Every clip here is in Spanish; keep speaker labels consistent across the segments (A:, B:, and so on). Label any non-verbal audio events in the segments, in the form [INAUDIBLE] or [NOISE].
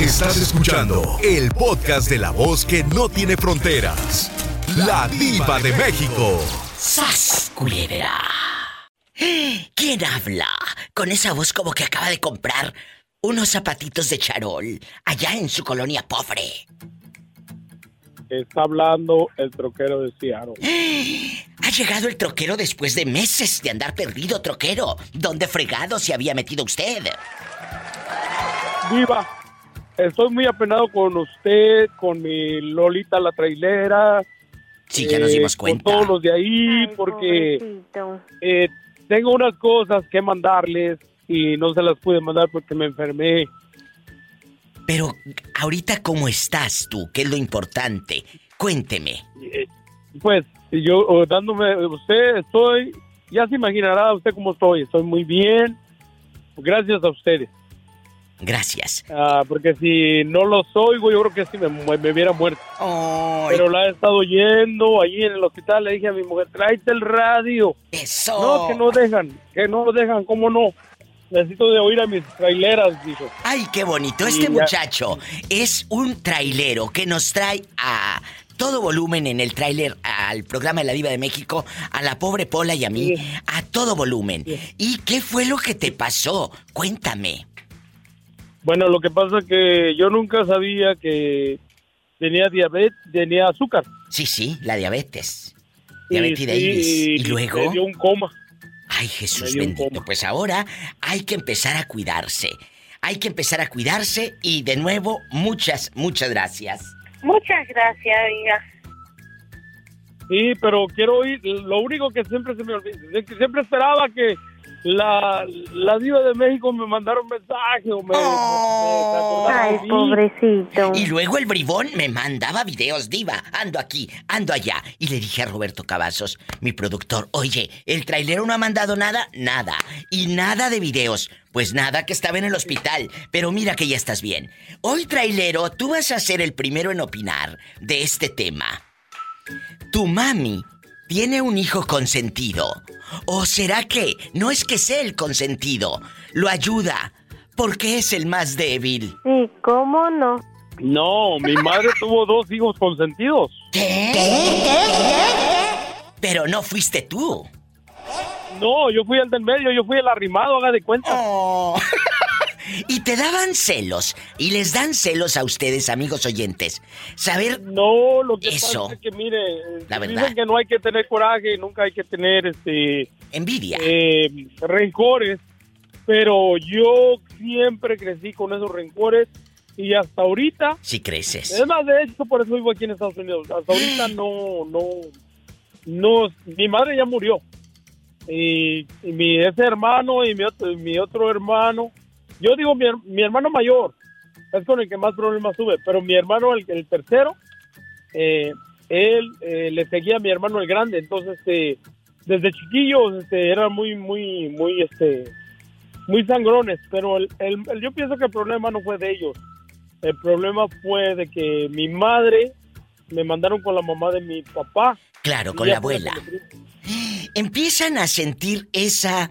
A: Estás escuchando el podcast de la voz que no tiene fronteras. La diva de México.
B: ¡Sas, culebra! ¿Quién habla? Con esa voz como que acaba de comprar unos zapatitos de charol allá en su colonia pobre.
C: Está hablando el troquero de Seattle. [GASPS]
B: Ha llegado el troquero después de meses de andar perdido, troquero. ¿Dónde fregado se había metido usted?
C: Viva, estoy muy apenado con usted, con mi Lolita la trailera.
B: Sí, ya nos
C: eh,
B: dimos cuenta.
C: Con todos los de ahí,
D: Ay,
C: porque eh, tengo unas cosas que mandarles y no se las pude mandar porque me enfermé.
B: Pero ahorita cómo estás tú, ¿qué es lo importante? Cuénteme.
C: Eh, Pues yo dándome, usted estoy, ya se imaginará usted cómo estoy, estoy muy bien, gracias a ustedes.
B: Gracias.
C: Ah, porque si no los oigo, yo creo que sí me, hubiera muerto.
B: Ay,
C: Pero la he estado yendo allí en el hospital. Le dije a mi mujer, tráete el radio.
B: eso.
C: No, que no dejan, que no dejan, ¿cómo no? Necesito de oír a mis traileras, dijo.
B: Ay, qué bonito. Este
C: ya.
B: muchacho es un trailero que nos trae a todo volumen en el tráiler al programa de la Diva de México, a la pobre Pola y a mí,
C: Sí.
B: a todo volumen.
C: Sí.
B: ¿Y qué fue lo que te pasó? Cuéntame.
C: Bueno, lo que pasa es que yo nunca sabía que tenía diabetes, tenía azúcar.
B: Sí, sí, la diabetes.
C: Y
B: Diabetes
C: sí,
B: Iris. Y luego.
C: Me dio un coma.
B: Ay, Jesús bendito. Pues ahora hay que empezar a cuidarse. Hay que empezar a cuidarse y de nuevo, muchas, muchas gracias.
D: Muchas gracias, oiga.
C: Sí, pero quiero oír, lo único que siempre se me olvida, es que siempre esperaba que la, la diva de México me mandara un mensaje o me, me- me acordara
D: Ay, pobrecito.
B: Y luego el bribón me mandaba videos, diva. Ando aquí, ando allá. Y le dije a Roberto Cavazos, mi productor, oye, ¿el trailero no ha mandado nada? Nada. Y nada de videos. Pues nada, que estaba en el hospital. Pero mira que ya estás bien. Hoy, trailero, tú vas a ser el primero en opinar de este tema. ¿Tu mami tiene un hijo consentido? ¿O será que no es que sea el consentido? Lo ayuda porque es el más débil.
D: Sí, ¿cómo no?
C: No, mi madre tuvo dos hijos consentidos.
B: ¿Qué? Pero no fuiste tú.
C: No, yo fui el del medio, yo fui el arrimado, haga de cuenta.
B: Oh. [LAUGHS] y te daban celos. Y les dan celos a ustedes, amigos oyentes. Saber.
C: No, lo que
B: Eso.
C: pasa es que, mire,
B: La
C: dicen
B: verdad.
C: que no hay que tener coraje, nunca hay que tener este
B: Envidia.
C: eh, rencores, pero yo siempre crecí con esos rencores y hasta ahorita,
B: Si creces.
C: es más de hecho por eso vivo aquí en Estados Unidos, hasta ahorita [GASPS] no, no, no, mi madre ya murió y, y mi ese hermano y mi otro, y mi otro hermano, yo digo mi, mi hermano mayor es con el que más problemas tuve, pero mi hermano el, el tercero, eh, él eh, le seguía a mi hermano el grande, entonces este, desde chiquillos este, eran muy, muy, muy, este, muy sangrones, pero el, el- el- yo pienso que el problema no fue de ellos, el problema fue de que mi madre me mandaron con la mamá de mi papá.
B: Claro, con la abuela. [GASPS] Empiezan a sentir esa.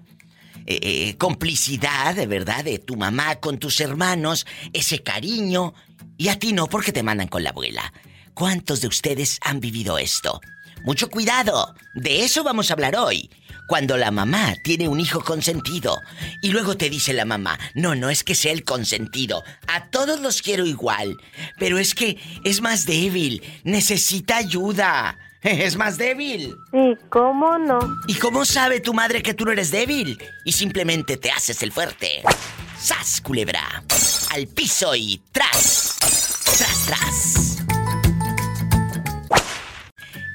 B: Eh, eh, complicidad, de verdad, de tu mamá con tus hermanos, ese cariño, y a ti no porque te mandan con la abuela. ¿Cuántos de ustedes han vivido esto? Mucho cuidado, de eso vamos a hablar hoy. Cuando la mamá tiene un hijo consentido y luego te dice la mamá, no, no es que sea el consentido, a todos los quiero igual, pero es que es más débil, necesita ayuda, [LAUGHS] es más débil.
D: Sí, ¿cómo no?
B: ¿Y cómo sabe tu madre que tú no eres débil? Y simplemente te haces el fuerte. ¡Sas, culebra! Al piso y tras. Tras, tras.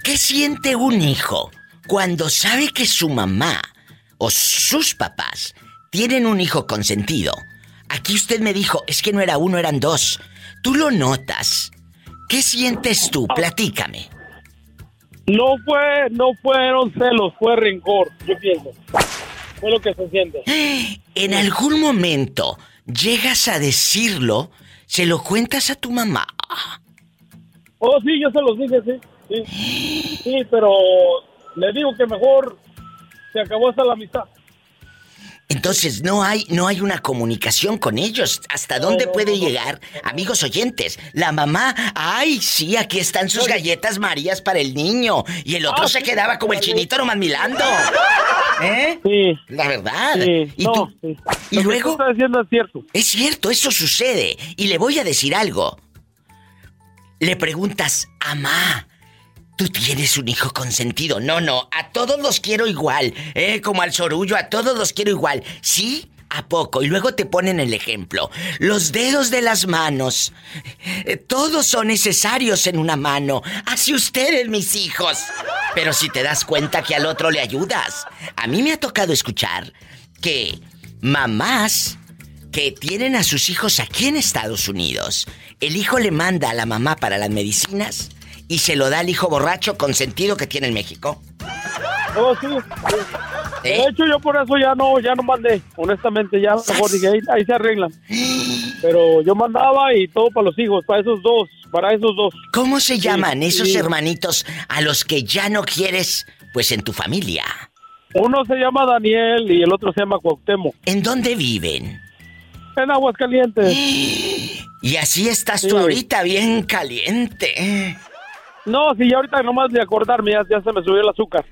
B: ¿Qué siente un hijo cuando sabe que su mamá o sus papás tienen un hijo consentido? Aquí usted me dijo, es que no era uno, eran dos. Tú lo notas. ¿Qué sientes tú? Platícame.
C: No fue, no fueron celos, fue rencor, yo pienso. Fue lo que se siente. [GASPS]
B: En algún momento llegas a decirlo, se lo cuentas a tu mamá.
C: Oh, sí, yo se los dije, sí. Sí, [GASPS] sí pero le digo que mejor se acabó hasta la amistad.
B: Entonces no hay no hay una comunicación con ellos. ¿Hasta dónde
E: no,
B: puede
E: no, no.
B: llegar, amigos oyentes? La mamá, ay, sí, aquí están sus galletas Marías para el niño y el otro
E: Ah,
B: se quedaba como el chinito nomás milando. ¿Eh?
E: Sí.
B: La verdad.
E: Sí,
B: ¿Y
E: no,
B: tú?
E: sí.
B: ¿Y
E: Lo que
B: luego?
E: tú estás diciendo es cierto.
B: Es cierto, eso sucede. Y le voy a decir algo. Le preguntas, amá, tú tienes un hijo consentido. No, no, a todos los quiero igual. ¿eh? Como al sorullo, a todos los quiero igual. ¿Sí? ¿A poco? Y luego te ponen el ejemplo. Los dedos de las manos. eh, todos son necesarios en una mano. Así ustedes, mis hijos. Pero si te das cuenta que al otro le ayudas. A mí me ha tocado escuchar que mamás que tienen a sus hijos aquí en Estados Unidos, el hijo le manda a la mamá para las medicinas y se lo da al hijo borracho consentido que tiene en México.
E: Oh, sí. sí.
B: ¿Eh?
E: De hecho, yo por eso ya no, ya no mandé. Honestamente, ya mejor dije, ahí, ahí se arreglan. [GASPS] Pero yo mandaba y todo para los hijos, para esos dos, para esos dos.
B: ¿Cómo se llaman esos
E: sí.
B: hermanitos a los que ya no quieres, pues en tu familia?
E: Uno se llama Daniel y el otro se llama Cuauhtémoc.
B: ¿En dónde viven?
E: En Aguascalientes. [GASPS]
B: Y así estás tú ahorita bien caliente.
E: No, ya ahorita nomás de acordarme ya, ya se me subió el azúcar.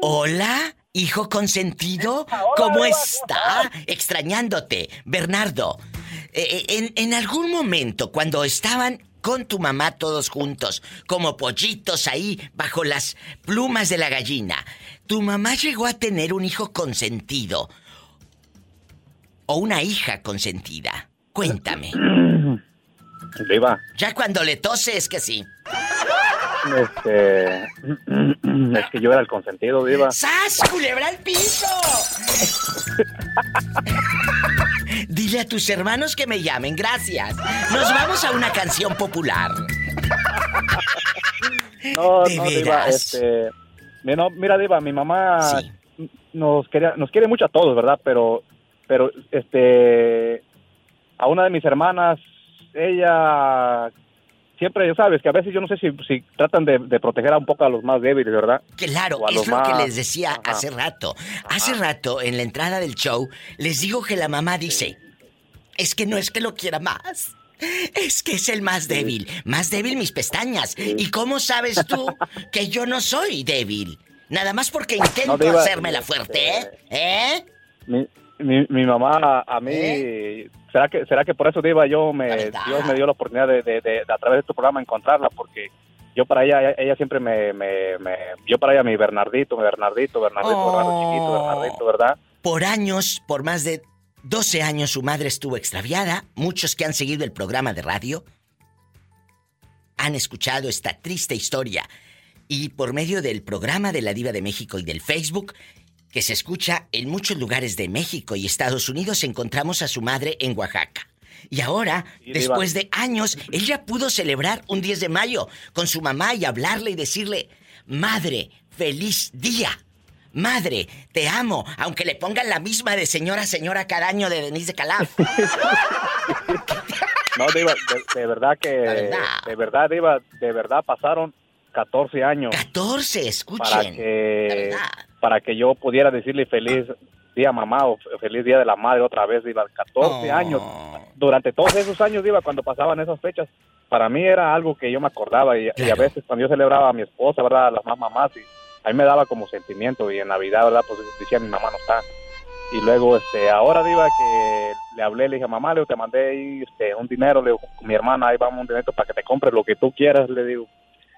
B: Hola, hijo consentido, ¿cómo está? Extrañándote, Bernardo. eh, en, en algún momento, cuando estaban con tu mamá todos juntos, como pollitos ahí bajo las plumas de la gallina, tu mamá llegó a tener un hijo consentido o una hija consentida. Cuéntame.
F: Diva,
B: Ya cuando le tose es que sí.
F: este. [CLEARS THROAT] Es que yo era el consentido, Diva.
B: ¡Sas, culebra al piso! [LAUGHS] Dile a tus hermanos que me llamen, gracias. Nos vamos a una canción popular. [LAUGHS]
F: No,
B: ¿De
F: no, Diva, este. no, mira, Diva, mi mamá
B: Sí.
F: nos, quería, nos quiere mucho a todos, ¿verdad? Pero, pero, este. A una de mis hermanas, ella. Siempre, ya sabes, que a veces yo no sé si, si tratan de, de proteger a un poco a los más débiles, ¿verdad?
B: Claro, es lo que les decía
F: Ajá.
B: hace rato. Hace rato, en la entrada del show, les digo que la mamá dice, es que no es que lo quiera más. Es que es el más débil. Más débil mis pestañas. ¿Y cómo sabes tú [LAUGHS] que yo no soy débil? Nada más porque intento
F: No, Diva,
B: hacerme la fuerte, ¿eh? ¿Eh?
F: Mi, mi, mi mamá, a mí,
B: ¿Eh?
F: ¿será que será que por eso Diva yo me. Dios me dio la oportunidad de, de, de- de a través de tu programa encontrarla porque yo para ella ella, ella siempre me, me, me yo para ella mi Bernardito, mi Bernardito, Bernardito,
B: Oh.
F: Bernardo chiquito, Bernardito, ¿verdad?
B: Por años, por más de 12 años, su madre estuvo extraviada. Muchos que han seguido el programa de radio han escuchado esta triste historia. Y por medio del programa de la Diva de México y del Facebook, que se escucha en muchos lugares de México y Estados Unidos, encontramos a su madre en Oaxaca. Y ahora,
F: Sí,
B: después de años, ella pudo celebrar un 10 de mayo con su mamá y hablarle y decirle, Madre, feliz día. Madre, te amo, aunque le pongan la misma de señora señora cada año de Denise de Calaf. [LAUGHS] [LAUGHS]
F: No, Diva, de, de verdad que
B: verdad.
F: de verdad Diva, de verdad pasaron 14 años
B: 14,
F: para
B: escuchen.
F: Que. Para que yo pudiera decirle feliz día mamá o feliz día de la madre otra vez, Diva, 14
B: Oh.
F: años. durante todos esos años, Diva, cuando pasaban esas fechas, para mí era algo que yo me acordaba y, y a veces cuando yo celebraba a mi esposa, ¿verdad? A las más mamás, y a mí me daba como sentimiento y en Navidad, ¿verdad? Pues decía mi mamá no está. Y luego, este, ahora, Diva, que le hablé, le dije, mamá, le te mandé este, un dinero, le digo, mi hermana, ahí vamos un dinero para que te compres lo que tú quieras, le digo.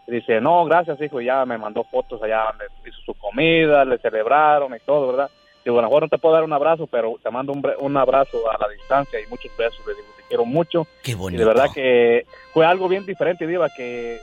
F: Y dice, no, gracias, hijo, y ya me mandó fotos allá donde hizo su comida, le celebraron y todo, ¿verdad? Digo, a lo mejor no te puedo dar un abrazo, pero te mando un, un abrazo a la distancia y muchos besos, le digo, te quiero mucho.
B: Qué
F: Y
B: bonito.
F: de verdad que fue algo bien diferente, Diva, que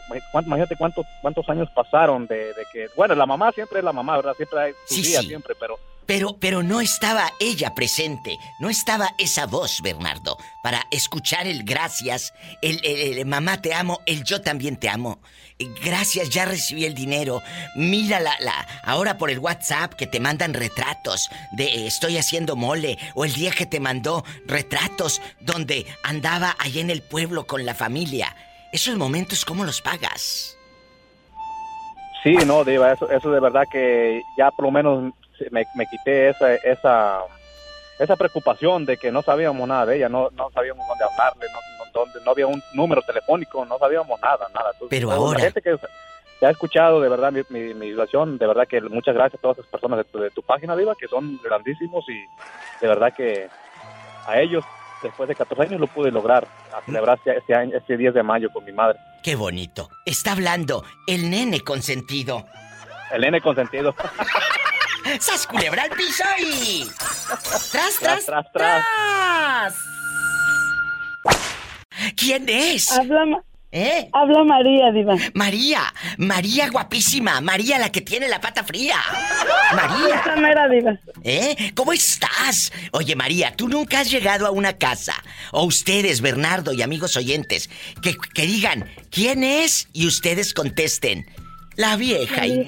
F: imagínate cuántos cuántos años pasaron de, de que, bueno, la mamá siempre es la mamá, ¿verdad? Siempre hay su
B: Sí,
F: día,
B: sí.
F: siempre, pero
B: Pero, pero no estaba ella presente, no estaba esa voz, Bernardo, para escuchar el gracias, el, mamá te amo, el yo también te amo. Eh, Gracias, ya recibí el dinero. Mira la, la, ahora por el WhatsApp que te mandan retratos de eh, estoy haciendo mole, o el día que te mandó retratos donde andaba allá en el pueblo con la familia. Esos momentos, ¿cómo los pagas?
F: Sí, no, Diva, eso, eso de verdad que ya por lo menos me, me quité esa, esa, esa preocupación de que no sabíamos nada de ella, no, no sabíamos dónde hablarle, no, no, dónde- no había un número telefónico, no sabíamos nada, nada. Entonces,
B: Pero ahora-
F: La gente que ha escuchado de verdad mi, mi, mi situación, de verdad que muchas gracias a todas esas personas de tu, de tu página, Diva, que son grandísimos y de verdad que a ellos, después de 14 años, lo pude lograr, a celebrar este, este año, este 10 de mayo con mi madre.
B: Qué bonito. Está hablando el nene consentido.
F: El nene consentido. [LAUGHS]
B: ¡Sas culebra al piso y... ¡Tras, tras,
F: Tras, tras!
B: ¿Quién es?
G: Habla,
B: ¿Eh?
G: habla María, Diva.
B: María, María guapísima, María la que tiene la pata fría. María,
G: Esa mera Diva.
B: ¿eh? ¿Cómo estás? Oye María, tú nunca has llegado a una casa, o ustedes, Bernardo y amigos oyentes, que, que digan, ¿quién es? Y ustedes contesten, la vieja. y-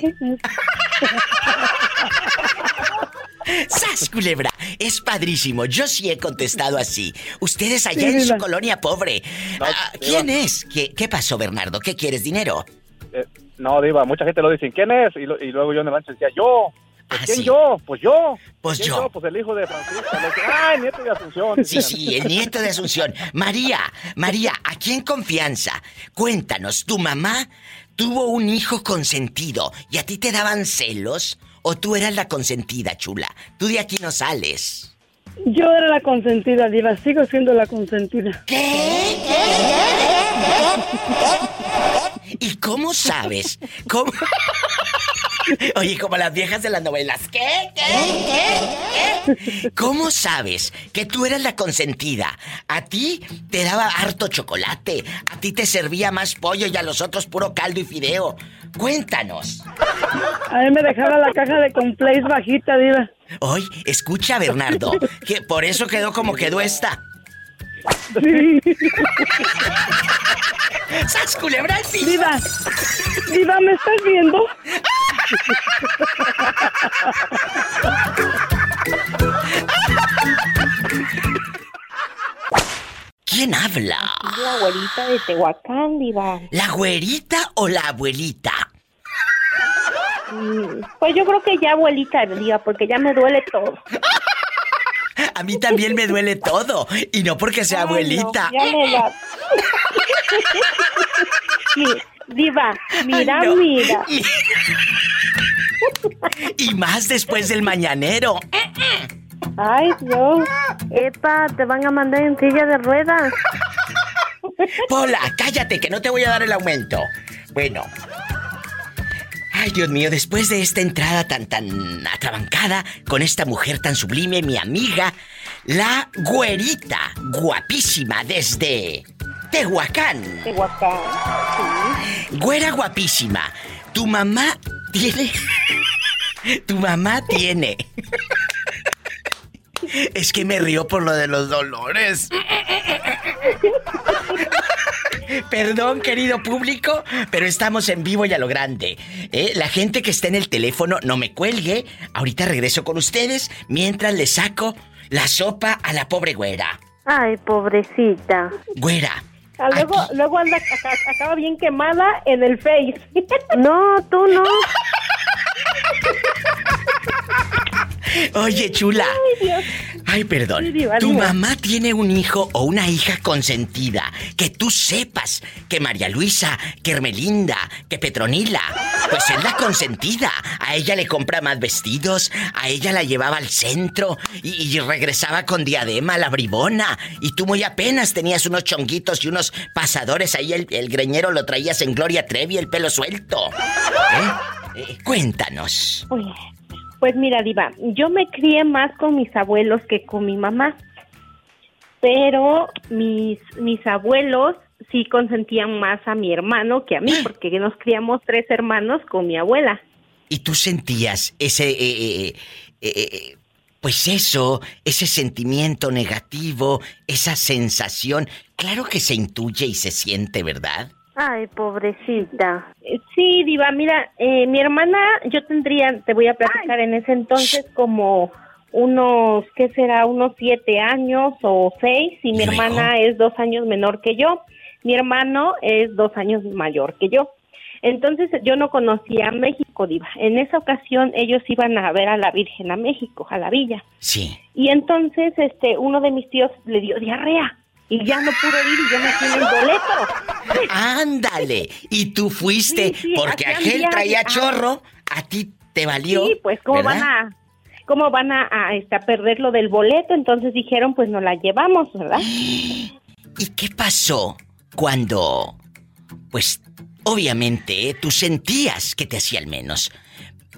B: ¡Sas, culebra! Es padrísimo. Yo sí he contestado así. Ustedes allá
G: Sí,
B: en su colonia pobre.
F: No,
B: Ah,
F: Diva.
B: ¿Quién es? ¿Qué, ¿Qué pasó, Bernardo? ¿Qué quieres? ¿Dinero?
F: Eh, no, Diva, mucha gente lo dice, ¿quién es? Y, lo- y luego yo en el rancho decía, yo. Pues,
B: Ah,
F: ¿Quién
B: sí.
F: yo? Pues yo.
B: Pues
F: ¿Quién
B: yo.
F: Pues el hijo de Francisco. ¡Ay, nieto de Asunción!
B: Sí, sí, el nieto de Asunción. María, María, aquí en confianza, cuéntanos, ¿tu mamá tuvo un hijo consentido y a ti te daban celos? ¿O tú eras la consentida, chula? Tú de aquí no sales.
G: Yo era la consentida, Diva. Sigo siendo la consentida.
B: ¿Qué? ¿Y cómo sabes? ¿Cómo? [LAUGHS] Oye, como las viejas de las novelas. ¿Qué? ¿Qué? ¿Qué? ¿Qué? ¿Cómo sabes que tú eras la consentida? A ti te daba harto chocolate, a ti te servía más pollo y a los otros puro caldo y fideo. Cuéntanos.
G: A mí me dejaba la caja de complex bajita, Diva.
B: Hoy, escucha, Bernardo, que por eso quedó como quedó esta.
G: Sí.
B: ¡Sas culebra al piso!
G: Diva. Diva, ¿me estás viendo?
B: ¿Quién habla?
H: La abuelita de Tehuacán, Diva.
B: ¿La güerita o la abuelita?
H: Mm, Pues yo creo que ya abuelita, Diva, porque ya me duele todo. [LAUGHS]
B: A mí también me duele todo. Y no porque sea
H: Ay, no,
B: abuelita.
H: ya me [LAUGHS] Diva, mira,
B: Ay, no.
H: mira. [LAUGHS]
B: Y más después del mañanero.
H: Ay, Dios.
D: Epa, te van a mandar en silla de ruedas.
B: Pola, cállate que no te voy a dar el aumento. Bueno. Ay, Dios mío, después de esta entrada tan tan atrabancada con esta mujer tan sublime, mi amiga, la güerita, guapísima desde Tehuacán.
H: Tehuacán.
B: Güera guapísima, tu mamá tiene. [LAUGHS] Tu mamá tiene. [LAUGHS] Es que me río por lo de los dolores. [LAUGHS] Perdón, querido público, pero estamos en vivo y a lo grande. ¿eh? La gente que está en el teléfono no me cuelgue. Ahorita regreso con ustedes mientras le saco la sopa a la pobre güera.
D: Ay, pobrecita.
B: Güera.
H: Ah, luego,
B: aquí-
H: luego anda, [LAUGHS] acaba bien quemada en el Face.
D: No, tú no. [LAUGHS]
B: Oye, chula.
H: Ay, Dios.
B: Ay, perdón.
H: Sí,
B: tu mamá tiene un hijo o una hija consentida. Que tú sepas que María Luisa, que Hermelinda, que Petronila, pues es la consentida. A ella le compra más vestidos, a ella la llevaba al centro y, y regresaba con diadema, la bribona. Y tú muy apenas tenías unos chonguitos y unos pasadores ahí, el, el greñero lo traías en Gloria Trevi, el pelo suelto. ¿Eh? Eh, cuéntanos.
H: Pues, pues mira, Diva, yo me crié más con mis abuelos que con mi mamá. Pero mis, mis abuelos sí consentían más a mi hermano que a mí, porque nos criamos tres hermanos con mi abuela.
B: ¿Y tú sentías ese, eh, eh, eh, eh, pues eso, ese sentimiento negativo, esa sensación? Claro que se intuye y se siente, ¿verdad?
D: Ay, pobrecita.
H: Eh, Sí, Diva, mira, eh, mi hermana, yo tendría, te voy a platicar en ese entonces como unos, ¿qué será? Unos siete años o seis, y mi hermana es dos años menor que yo. Mi hermano es dos años mayor que yo. Entonces yo no conocía a México, Diva. En esa ocasión ellos iban a ver a la Virgen a México, a la villa.
B: Sí.
H: Y entonces este uno de mis tíos le dio diarrea y ya no pudo ir y yo me fui en el boleto.
B: Ándale. Y tú fuiste
H: Sí, sí,
B: porque aquel traía
H: Ah.
B: chorro, a ti te valió.
H: Sí, pues cómo
B: ¿verdad?
H: van a cómo van a, a, este, a perder lo del boleto, entonces dijeron, pues nos la llevamos, ¿verdad? [GASPS]
B: ¿Y qué pasó cuando, pues, obviamente, tú sentías que te hacía al menos?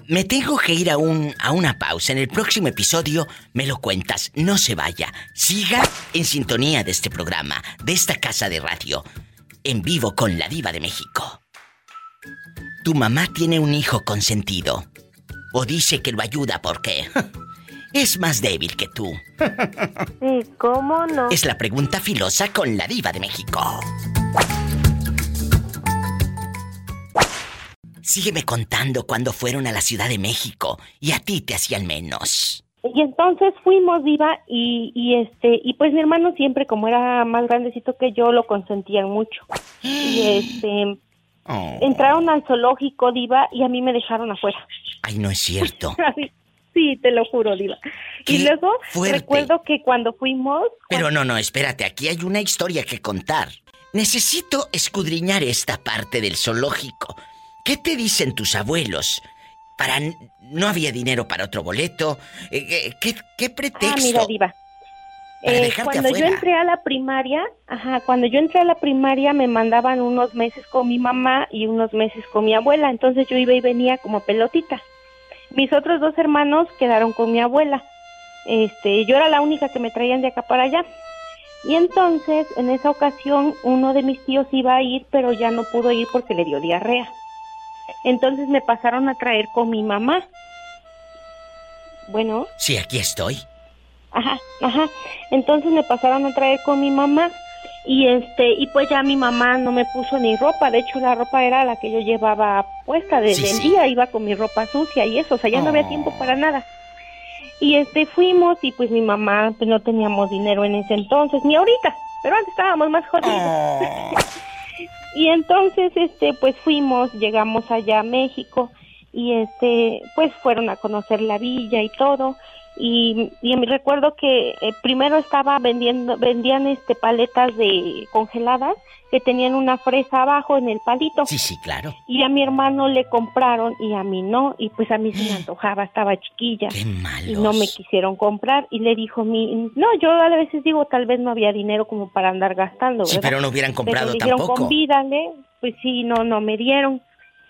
B: Me tengo que ir a, un, a una pausa. En el próximo episodio me lo cuentas. No se vaya. Siga en sintonía de este programa, de esta casa de radio, en vivo con la diva de México. Tu mamá tiene un hijo consentido. O dice que lo ayuda porque [LAUGHS] es más débil que tú. [LAUGHS]
D: Sí, ¿cómo no?
B: Es la pregunta filosa con la diva de México. Sígueme contando cuando fueron a la Ciudad de México y a ti te hacían menos.
H: Y entonces fuimos, Diva, y, y este, y pues mi hermano siempre, como era más grandecito que yo, lo consentían mucho. [GASPS] Y este,
B: Oh.
H: entraron al zoológico, Diva, y a mí me dejaron afuera.
B: Ay, no es cierto. [LAUGHS]
H: sí, te lo juro, Diva.
B: Qué
H: Y luego
B: fuerte.
H: recuerdo que cuando fuimos,
B: Pero no, no, espérate, aquí hay una historia que contar. Necesito escudriñar esta parte del zoológico. ¿Qué te dicen tus abuelos? Para no había dinero para otro boleto. Eh, eh, ¿Qué, qué pretexto?
H: Ah, mira, Diva. Eh, cuando
B: afuera.
H: yo entré a la primaria, ajá, cuando yo entré a la primaria me mandaban unos meses con mi mamá y unos meses con mi abuela, entonces yo iba y venía como pelotita. Mis otros dos hermanos quedaron con mi abuela. Este, yo era la única que me traían de acá para allá. Y entonces, en esa ocasión, uno de mis tíos iba a ir, pero ya no pudo ir porque le dio diarrea. Entonces me pasaron a traer con mi mamá. Bueno,
B: Sí, aquí estoy.
H: Ajá, ajá. Entonces me pasaron a traer con mi mamá y este y pues ya mi mamá no me puso ni ropa, de hecho la ropa era la que yo llevaba puesta desde
B: Sí,
H: el
B: sí.
H: día, iba con mi ropa sucia y eso, o sea, ya no había
B: Oh.
H: tiempo para nada. Y este fuimos y pues mi mamá pues no teníamos dinero en ese entonces, ni ahorita, pero antes estábamos más jodidos.
B: Oh. [LAUGHS]
H: Y entonces, este, pues fuimos, llegamos allá a México y este, pues fueron a conocer la villa y todo. Y, y me recuerdo que eh, primero estaba vendiendo, vendían este paletas de congeladas que tenían una fresa abajo en el palito.
B: Sí, sí, claro.
H: Y a mi hermano le compraron y a mí no, y pues a mí se me antojaba, estaba chiquilla
B: Qué malos.
H: y no me quisieron comprar y le dijo mi no yo a veces digo tal vez no había dinero como para andar gastando
B: Sí,
H: ¿verdad?
B: pero no hubieran comprado
H: Pero me dijeron,
B: tampoco.
H: convídale, pues sí, no, no me dieron.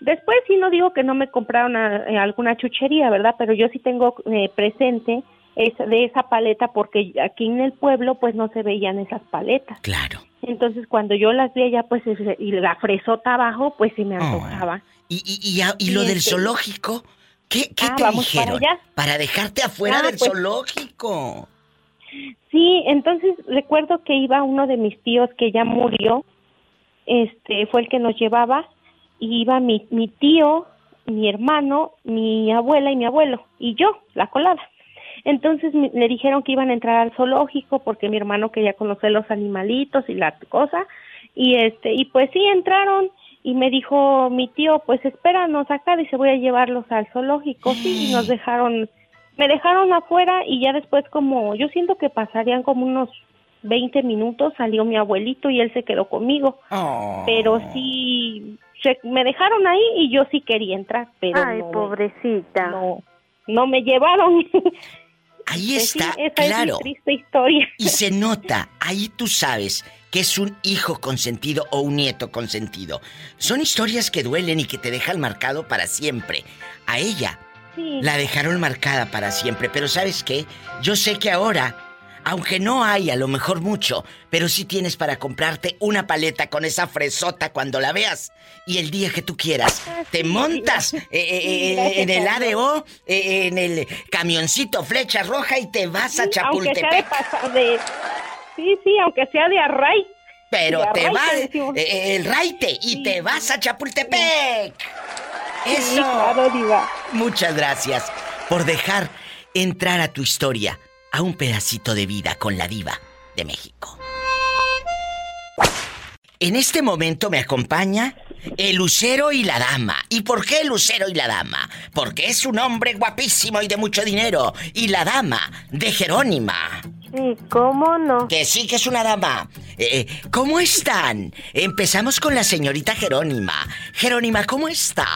H: Después sí no digo que no me compraron a- eh, alguna chuchería, ¿verdad? Pero yo sí tengo eh, presente esa, de esa paleta porque aquí en el pueblo pues no se veían esas paletas.
B: Claro.
H: Entonces cuando yo las vi allá pues y la fresota abajo pues sí me
B: Oh.
H: antojaba.
B: ¿Y, y, y, y lo del
H: este-
B: zoológico? ¿Qué, qué
H: Ah,
B: te
H: para
B: dijeron? Para dejarte afuera
H: Ah,
B: del
H: pues-
B: zoológico.
H: Sí, entonces recuerdo que iba uno de mis tíos que ya murió, este fue el que nos llevaba, iba mi, mi tío, mi hermano, mi abuela y mi abuelo, y yo, la colada. Entonces mi- le dijeron que iban a entrar al zoológico porque mi hermano quería conocer los animalitos y la cosa, y este, y pues sí entraron, y me dijo mi tío, pues espéranos acá, dice voy a llevarlos al zoológico, sí, y nos dejaron me dejaron afuera y ya después como yo siento que pasarían como unos 20 minutos salió mi abuelito y él se quedó conmigo
B: Oh.
H: pero sí se- me dejaron ahí y yo sí quería entrar pero
D: Ay,
H: no,
D: pobrecita.
H: no no me llevaron [LAUGHS]
B: Ahí
H: Pues sí,
B: está,
H: esa
B: claro.
H: es mi triste historia
B: Y se nota, ahí tú sabes que es un hijo consentido o un nieto consentido. Son historias que duelen y que te dejan marcado para siempre. A ella
H: sí
B: la dejaron marcada para siempre, pero ¿sabes qué? Yo sé que ahora, aunque no hay a lo mejor mucho, pero sí tienes para comprarte una paleta con esa fresota cuando la veas. Y el día que tú quieras,
H: Ah,
B: te montas eh, eh, eh, en el. ADO, eh, en el camioncito flecha roja y te vas a
H: Sí, aunque sea de
B: Chapultepec.
H: de sí sí aunque sea de array
B: Pero
H: de
B: te eh, el raite, y
H: Sí.
B: te vas a Chapultepec.
H: sí
B: Eso.
H: claro diva
B: Muchas gracias por dejar entrar a tu historia a un pedacito de vida con la diva de México. En este momento me acompaña El lucero y la dama. ¿Y por qué el lucero y la dama? Porque es un hombre guapísimo y de mucho dinero. Y la dama de Jerónima.
D: Sí, ¿cómo no?
B: Que sí que es una dama. Eh, eh, ¿Cómo están? Empezamos con la señorita Jerónima. Jerónima, ¿cómo está?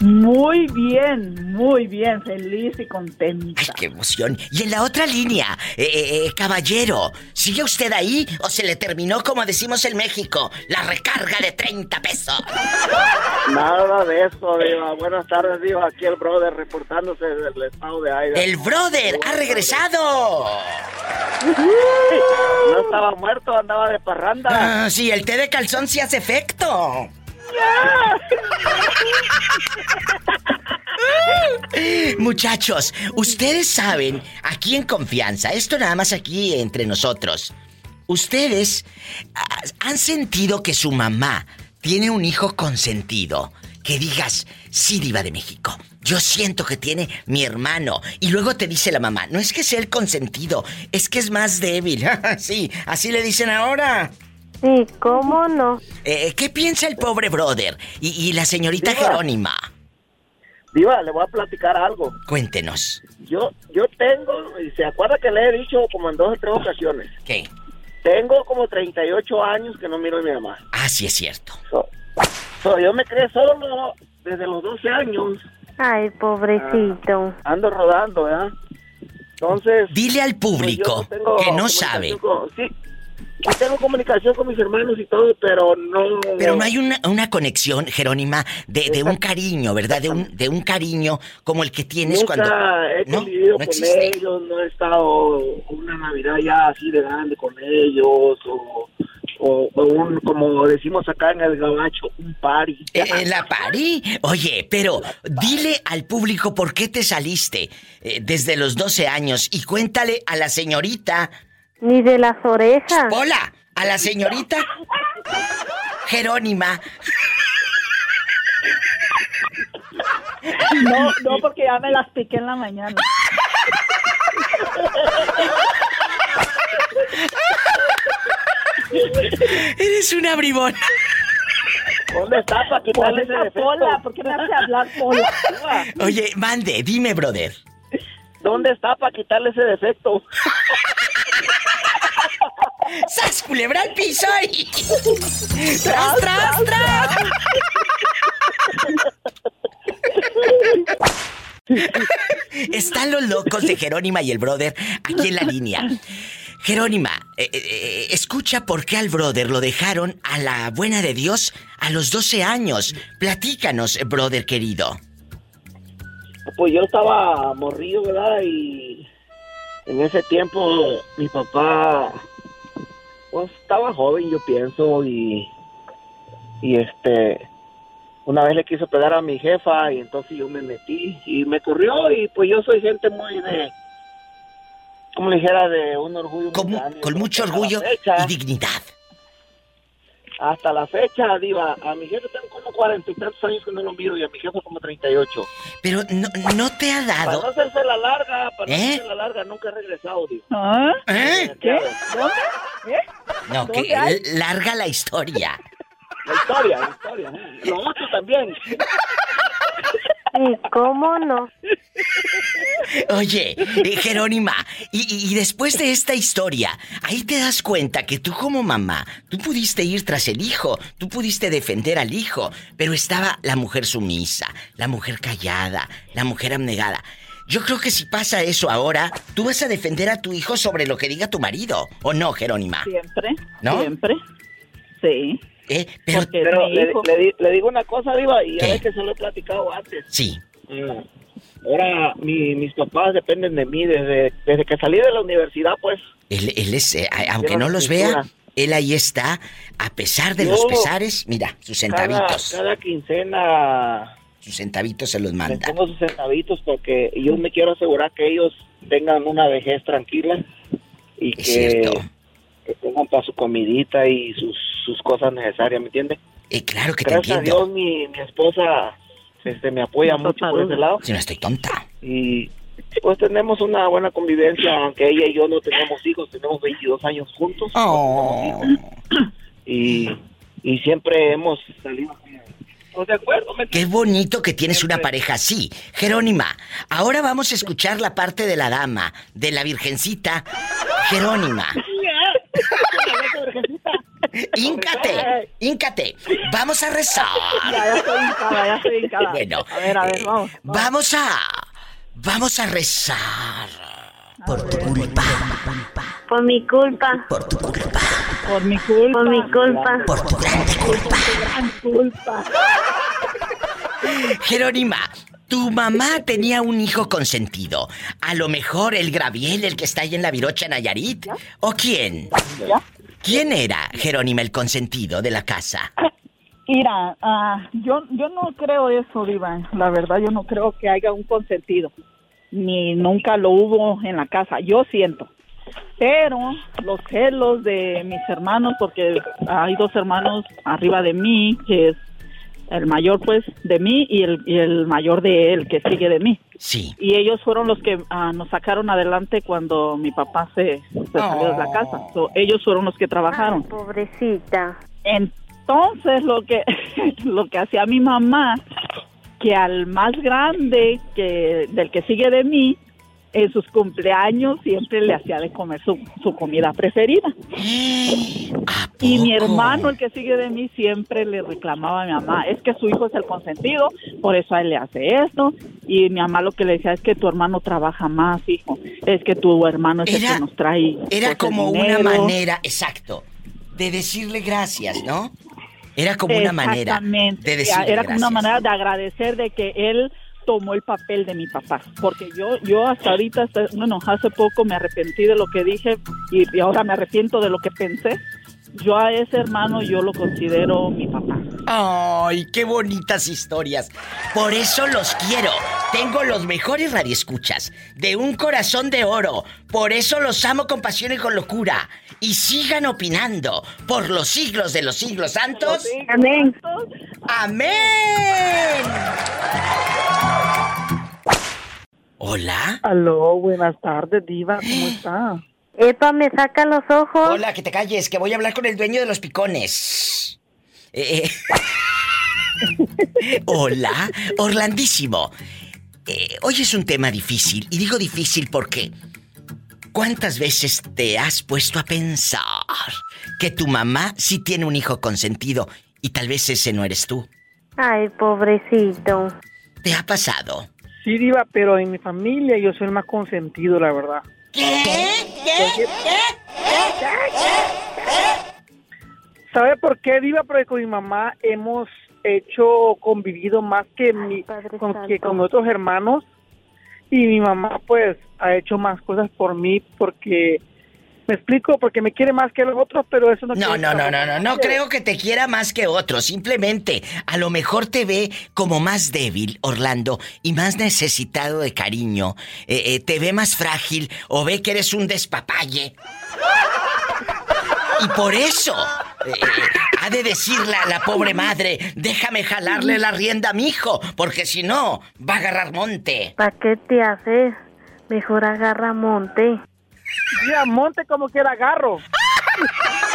I: Muy bien, muy bien, feliz y contenta.
B: Ay, qué emoción. Y en la otra línea, eh, eh, eh, caballero, ¿sigue usted ahí o se le terminó, como decimos en México, la recarga de 30 pesos?
J: Nada de eso, Diva. Buenas tardes, Diva. Aquí el brother reportándose del estado de Idaho.
B: El brother ha regresado.
J: No estaba muerto, andaba de parranda.
B: Ah, sí, el té de calzón sí hace efecto. [LAUGHS] Muchachos, ustedes saben, aquí en confianza, esto nada más aquí entre nosotros. Ustedes ah, han sentido que su mamá tiene un hijo consentido. Que digas, sí, diva de México. Yo siento que tiene mi hermano. Y luego te dice la mamá, no es que sea el consentido, es que es más débil. [LAUGHS] sí, así le dicen ahora.
D: Sí, ¿cómo no?
B: Eh, ¿Qué piensa el pobre brother? Y, y la señorita
J: Diva.
B: Jerónima.
J: Diva, le voy a platicar algo.
B: Cuéntenos.
J: Yo yo tengo, y se acuerda que le he dicho como en dos o tres ocasiones,
B: ¿Qué?
J: tengo como 38 años que no miro a mi mamá.
B: Ah, sí es cierto.
J: So, so, yo me crié solo desde los 12 años.
D: Ay, pobrecito.
J: Ando rodando, ¿verdad? Entonces...
B: Dile al público
J: pues tengo
B: que no sabe.
J: con- sí, yo tengo comunicación con mis hermanos y todo, pero no...
B: Pero no hay una, una conexión, Jerónima, de, de un cariño, ¿verdad? De un, de un cariño como el que tienes
J: Nunca
B: cuando...
J: he
B: ¿No?
J: convivido
B: ¿No
J: con
B: existe?
J: ellos, no he estado una Navidad ya así de grande con ellos, o, o- o un, como decimos acá en el gabacho, un party.
B: Eh, eh, la parí. Oye, pero dile al público por qué te saliste eh, desde los 12 años y cuéntale a la señorita,
D: Ni de las orejas.
B: hola, a la señorita Jerónima.
I: No, no, porque ya me las piqué en la mañana.
B: Eres una bribona.
J: ¿Dónde está para quitarle ese
I: esa
J: defecto?
I: pola, ¿por qué me hace hablar pola?
B: Oye, mande, dime, brother.
J: ¿Dónde está para quitarle ese defecto? [LAUGHS]
B: ¡Sas, culebra al piso! y- ¡Tras, tras, tras! Están los locos de Jerónima y el brother aquí en la línea. Jerónima, eh, eh, eh, escucha por qué al brother lo dejaron a la buena de Dios a los 12 años. Platícanos, brother querido.
J: Pues yo estaba morrido, ¿verdad? Y en ese tiempo mi papá, pues estaba joven, yo pienso, y, y este, una vez le quiso pegar a mi jefa y entonces yo me metí y me corrió y pues yo soy gente muy de, como le dijera, de un orgullo.
B: Con, mu-
J: grande.
B: con mucho orgullo
J: fecha-
B: y dignidad.
J: Hasta la fecha, Diva, a mi jefe tengo como cuarenta y tantos años que no lo miro y a mi jefa como 38.
B: Pero no, no te ha
J: Para no
B: dado.
J: hacerse la larga, para no
B: ¿Eh?
J: hacerse la larga, nunca he regresado, Diva.
I: ¿Ah?
B: ¿Eh?
I: ¿Qué? ¿Dónde? ¿Eh?
B: No, que larga la historia.
J: La historia, la historia. Lo otro también. [LAUGHS]
D: Sí, ¿cómo no?
B: Oye, eh, Jerónima, y, y- y después de esta historia, ahí te das cuenta que tú como mamá, tú pudiste ir tras el hijo, tú pudiste defender al hijo, pero estaba la mujer sumisa, la mujer callada, la mujer abnegada. Yo creo que si pasa eso ahora, tú vas a defender a tu hijo sobre lo que diga tu marido, ¿o no, Jerónima?
I: Siempre,
B: ¿No?
I: siempre. Sí.
B: ¿Eh? Pero,
J: le,
I: hijo.
J: le di- le digo una cosa, Diva, y
B: ¿Qué?
J: a ver que se lo he platicado antes.
B: sí,
J: Mm. Ahora mi- mis papás dependen de mí desde, desde que salí de la universidad, pues.
B: él, él es, eh, aunque no los vea, él ahí está, a pesar de
J: Yo-
B: los pesares, mira, sus centavitos,
J: cada quincena
B: sus centavitos se los
J: les
B: manda.
J: pongo sus centavitos porque yo me quiero asegurar que ellos tengan una vejez tranquila y
B: Es
J: que, que tengan para su comidita y sus, sus cosas necesarias, ¿me entiendes?
B: Eh, claro que te
J: Gracias a
B: entiendo.
J: Dios mi, mi esposa este, me apoya
I: Mucho
J: mucho por ese lado
B: Si no estoy tonta.
J: y pues tenemos una buena convivencia, aunque ella y yo no tenemos hijos, tenemos 22 años juntos
B: Oh.
J: y, y siempre hemos salido pues, de acuerdo. ¿me
B: Qué bonito que tienes una pareja así. Jerónima, ahora vamos a escuchar la parte de la dama, de la virgencita. Jerónima. [LAUGHS] [LAUGHS] Íncate, [LAUGHS] íncate. Vamos a rezar.
I: Ya, ya ya estoy hincada.
B: Bueno,
I: A ver, a ver,
B: eh,
I: vamos.
B: Vamos a. Vamos a rezar. Por tu culpa.
D: Por mi culpa.
B: Por tu culpa.
I: Por mi culpa.
D: Por mi culpa.
B: Por tu grande culpa.
I: Gran culpa. [LAUGHS]
B: Jerónima, tu mamá tenía un hijo consentido. A lo mejor el Graviel, el que está ahí en la Virocha Nayarit. ¿O quién? ¿Quién era Jerónima el consentido de la casa?
I: Mira, ah, yo, yo no creo eso, Diva. La verdad, yo no creo que haya un consentido. Ni nunca lo hubo en la casa. Yo siento. Pero los celos de mis hermanos, porque hay dos hermanos arriba de mí, que el mayor, pues, de mí y el, y el mayor de él, que sigue de mí.
B: Sí.
I: Y ellos fueron los que ah, nos sacaron adelante cuando mi papá se, se salió de la casa. So, ellos fueron los que trabajaron.
D: Pobrecita.
I: Entonces lo que [LAUGHS] lo que hacía mi mamá que al más grande que del que sigue de mí en sus cumpleaños siempre le hacía de comer su, su comida preferida. [GASPS]
B: ¿A
I: Y mi hermano, el que sigue de mí, siempre le reclamaba a mi mamá, es que su hijo es el consentido, por eso a él le hace esto. Y mi mamá lo que le decía es que tu hermano trabaja más, hijo. Es que tu hermano es el que nos trae.
B: Era como una
I: dinero".
B: manera, exacto, de decirle gracias, ¿no? Era como una manera de decirle
I: Era como una manera de agradecer de que él tomó el papel de mi papá. Porque yo, yo hasta ahorita, hasta- bueno, hace poco me arrepentí de lo que dije y, y ahora me arrepiento de lo que pensé. Yo a ese hermano yo lo considero mi papá.
B: Ay, qué bonitas historias. Por eso los quiero. Tengo los mejores radioescuchas. De un corazón de oro. Por eso los amo con pasión y con locura. Y sigan opinando. Por los siglos de los siglos santos.
G: Amén.
B: Amén. Hola.
G: Aló, buenas tardes, Diva. ¿Cómo está?
D: Epa, me saca los ojos.
B: Hola, que te calles, que voy a hablar con el dueño de los picones. Eh, eh. [LAUGHS] Hola, Orlandísimo. Eh, hoy es un tema difícil, y digo difícil porque... ¿Cuántas veces te has puesto a pensar que tu mamá sí tiene un hijo consentido y tal vez ese no eres tú?
D: Ay, pobrecito.
B: ¿Te ha pasado?
G: Sí, Diva, pero en mi familia yo soy el más consentido, la verdad. ¿Sabe por qué, Diva? Porque con mi mamá hemos hecho, convivido más que, mi, con, que con otros hermanos. Y mi mamá, pues, ha hecho más cosas por mí porque... Me explico, porque me quiere más que los otros, pero eso no
B: No, no, no, no, no, no creo que te quiera más que otro. Simplemente, a lo mejor te ve como más débil, Orlando, y más necesitado de cariño. Eh, eh, te ve más frágil o ve que eres un despapalle. Y por eso eh, eh, ha de decir la, la pobre madre, déjame jalarle la rienda a mi hijo, porque si no, va a agarrar monte.
D: ¿Para qué te haces? Mejor agarra monte.
G: Mira, monte como quiera agarro.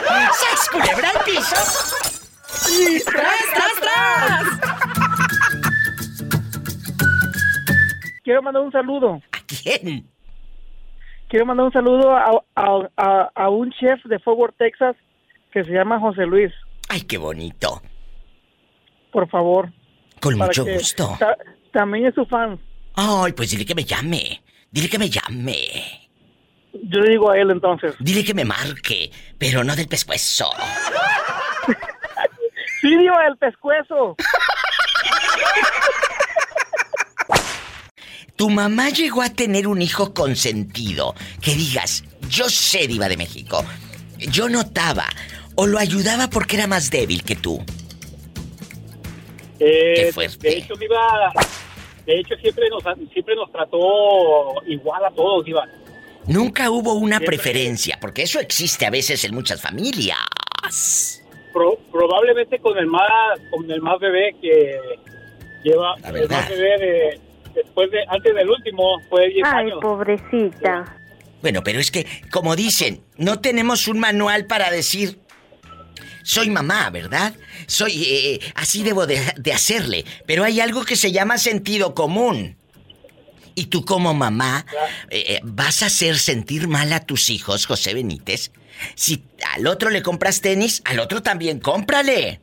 B: ¡Sas, culebra al piso!
I: ¡Tras, tras, tras!
G: Quiero mandar un saludo.
B: ¿A quién?
G: Quiero mandar un saludo a, a- a- a un chef de Fort Worth, Texas, que se llama José Luis,
B: Ay, qué bonito.
G: por favor.
B: Con mucho gusto.
G: ta- también es su fan.
B: Ay, pues dile que me llame. Dile que me llame.
G: Yo le digo a él entonces.
B: Dile que me marque, pero no del pescuezo. [LAUGHS]
G: Sí, diva, el pescuezo. [LAUGHS]
B: Tu mamá llegó a tener un hijo consentido. Que digas, yo sé, Diva de México. Yo notaba. O lo ayudaba porque era más débil que tú.
E: Eh,
B: Qué fuerte.
E: De hecho, Diva, de hecho siempre nos, siempre nos trató igual a todos, Diva.
B: Nunca hubo una
E: Siempre.
B: preferencia, porque eso existe a veces en muchas familias.
E: Pro- probablemente con el más con el más bebé que lleva
B: La
E: el más bebé de, después de antes del último fue 10
D: Ay,
E: años.
D: pobrecita.
B: Bueno, pero es que, como dicen, no tenemos un manual para decir soy mamá, ¿verdad? Soy, eh, así debo de, de hacerle. Pero hay algo que se llama sentido común. Y tú como mamá eh, eh, vas a hacer sentir mal a tus hijos, José Benítez. Si al otro le compras tenis, al otro también cómprale.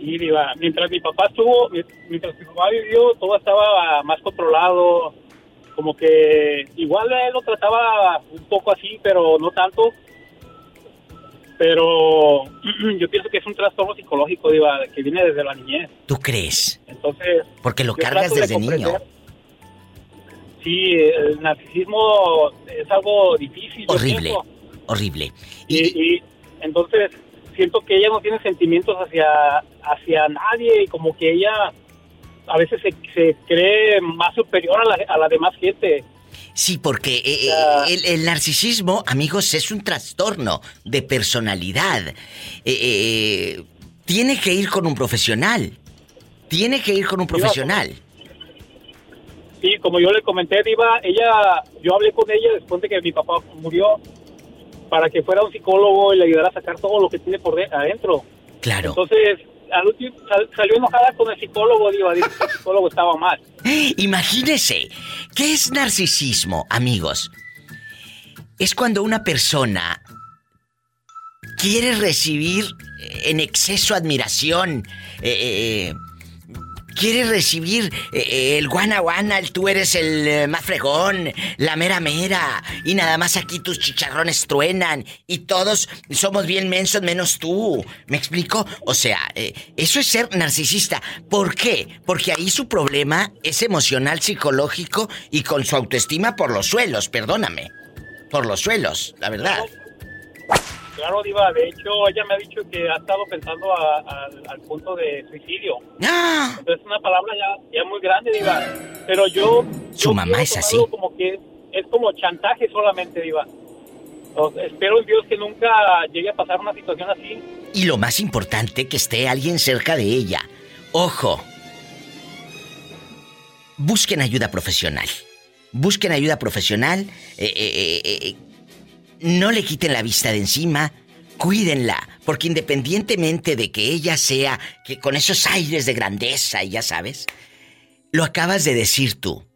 E: Sí, diva. Mientras mi papá estuvo, mi- mientras mi papá vivió, todo estaba más controlado. Como que igual él lo trataba un poco así, pero no tanto. Pero [CLEARS THROAT] yo pienso que es un trastorno psicológico, diva, que viene desde la niñez.
B: ¿Tú crees?
E: Entonces,
B: Porque lo cargas
E: de
B: desde niño.
E: sí, el narcisismo es algo difícil.
B: Horrible, horrible.
E: Y, y entonces siento que ella no tiene sentimientos hacia, hacia nadie y como que ella a veces se, se cree más superior a la, a la demás gente.
B: Sí, porque eh, eh, el, el narcisismo, amigos, es un trastorno de personalidad. Eh, tiene que ir con un profesional. Tiene que ir con un profesional.
E: Sí, como yo le comenté, Diva, ella, yo hablé con ella después de que mi papá murió para que fuera un psicólogo y le ayudara a sacar todo lo que tiene por de- adentro.
B: Claro.
E: Entonces, al último sal- salió enojada con el psicólogo, Diva, dice que el psicólogo estaba mal. [LAUGHS]
B: Imagínese, ¿qué es narcisismo, amigos? Es cuando una persona quiere recibir en exceso admiración, eh, eh, quiere recibir eh, eh, el guana guana, tú eres el eh, más fregón, la mera mera, y nada más aquí tus chicharrones truenan, y todos somos bien mensos menos tú. ¿Me explico? O sea, eso es ser narcisista. ¿Por qué? Porque ahí su problema es emocional, psicológico y con su autoestima por los suelos, perdóname. Por los suelos, la verdad.
E: Claro, Diva, de hecho, ella me ha dicho que ha estado pensando a- al- al punto de suicidio.
B: ¡Ah!
E: Entonces, es una palabra ya, ya muy grande, Diva. Pero yo.
B: Su
E: yo
B: mamá es así.
E: Como que es como chantaje solamente, Diva. Sea, espero en Dios que nunca llegue a pasar una situación así.
B: Y lo más importante, que esté alguien cerca de ella. Ojo. Busquen ayuda profesional. Busquen ayuda profesional. eh, eh, eh, eh, no le quiten la vista de encima. Cuídenla. Porque independientemente de que ella sea que con esos aires de grandeza ya sabes, lo acabas de decir tú.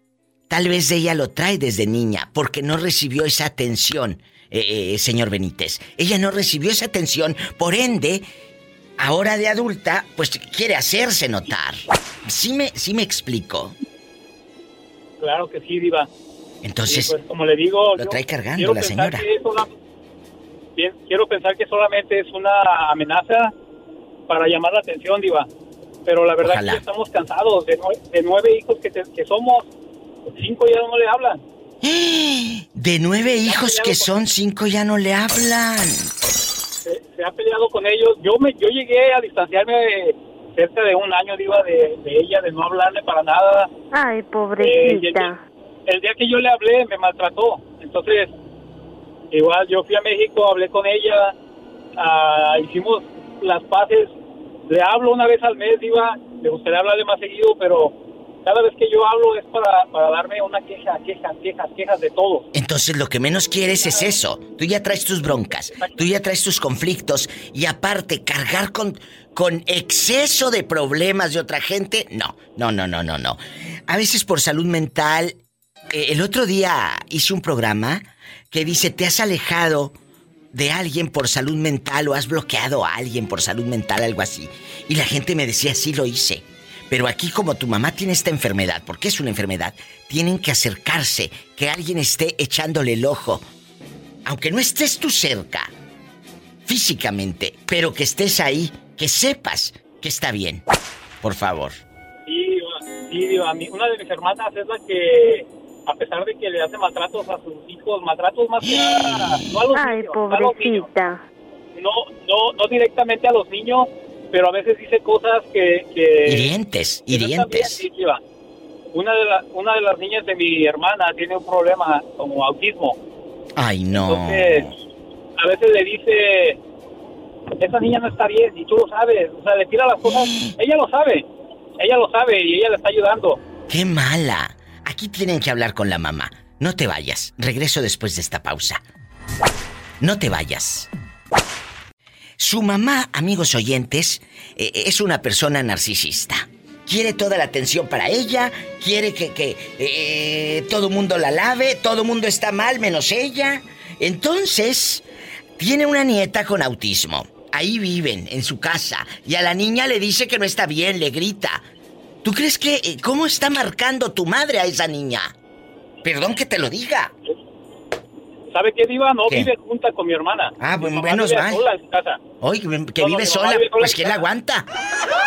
B: Tal vez ella lo trae desde niña porque no recibió esa atención, eh, eh, señor Benítez. Ella no recibió esa atención, por ende, ahora de adulta, pues quiere hacerse notar. ¿Sí me, sí me explico?
E: Claro que sí, Diva.
B: Entonces,
E: pues, como le digo,
B: lo trae cargando la señora.
E: quiero pensar que solamente es una amenaza para llamar la atención, Diva. Pero la verdad
B: Ojalá.
E: es que estamos cansados de, nue- de nueve hijos que, te- que somos. Cinco ya no le hablan. [GASPS]
B: de nueve hijos que son, cinco ya no le hablan.
E: Se, se ha peleado con ellos. Yo me yo llegué a distanciarme de cerca de un año, Diva, de, de ella, de no hablarle para nada.
D: Ay,
E: Eh,
D: pobrecita.
E: El día que yo le hablé me maltrató. Entonces, igual yo fui a México, hablé con ella, ah, hicimos las paces. Le hablo una vez al mes, iba, me gustaría hablarle más seguido, pero cada vez que yo hablo es para, para darme una queja, quejas, quejas, quejas de todo.
B: Entonces lo que menos quieres es eso. Tú ya traes tus broncas, tú ya traes tus conflictos y aparte cargar con, con exceso de problemas de otra gente, no, no, no, no, no, no. A veces por salud mental, el otro día hice un programa que dice, te has alejado de alguien por salud mental o has bloqueado a alguien por salud mental, algo así. Y la gente me decía, sí lo hice. Pero aquí como tu mamá tiene esta enfermedad, porque es una enfermedad, tienen que acercarse, que alguien esté echándole el ojo. Aunque no estés tú cerca, físicamente, pero que estés ahí, que sepas que está bien. Por favor.
E: Sí, sí, Diva, mi- una de mis hermanas es la que, a pesar de que le hace maltratos a sus hijos, maltratos más que nada, no a los
D: Ay,
E: niños, no a los niños.
D: pobrecita.
E: no, no, no directamente a los niños, pero a veces dice cosas que... que
B: Hirientes, hirientes.
E: Una de, la- una de las niñas de mi hermana tiene un problema como autismo.
B: Ay, no.
E: Entonces, a veces le dice, esa niña no está bien y tú lo sabes. O sea, le tira las cosas. [GASPS] Ella lo sabe. Ella lo sabe y ella le está ayudando.
B: ¡Qué mala! Aquí tienen que hablar con la mamá. No te vayas. Regreso después de esta pausa. No te vayas. Su mamá, amigos oyentes, eh, es una persona narcisista. Quiere toda la atención para ella, quiere que, que eh, todo mundo la lave, todo mundo está mal menos ella. Entonces, tiene una nieta con autismo. Ahí viven, en su casa. Y a la niña le dice que no está bien, le grita. ¿Tú crees que... Eh, ¿Cómo está marcando tu madre a esa niña? Perdón que te lo diga.
E: ¿Sabe qué, Diva? No
B: ¿Qué?
E: vive junta con mi hermana.
B: Ah,
E: Mi
B: menos
E: vive
B: mal.
E: sola en su casa.
B: Oye, que
E: No,
B: vive sola.
E: vive sola
B: Pues ¿quién la aguanta?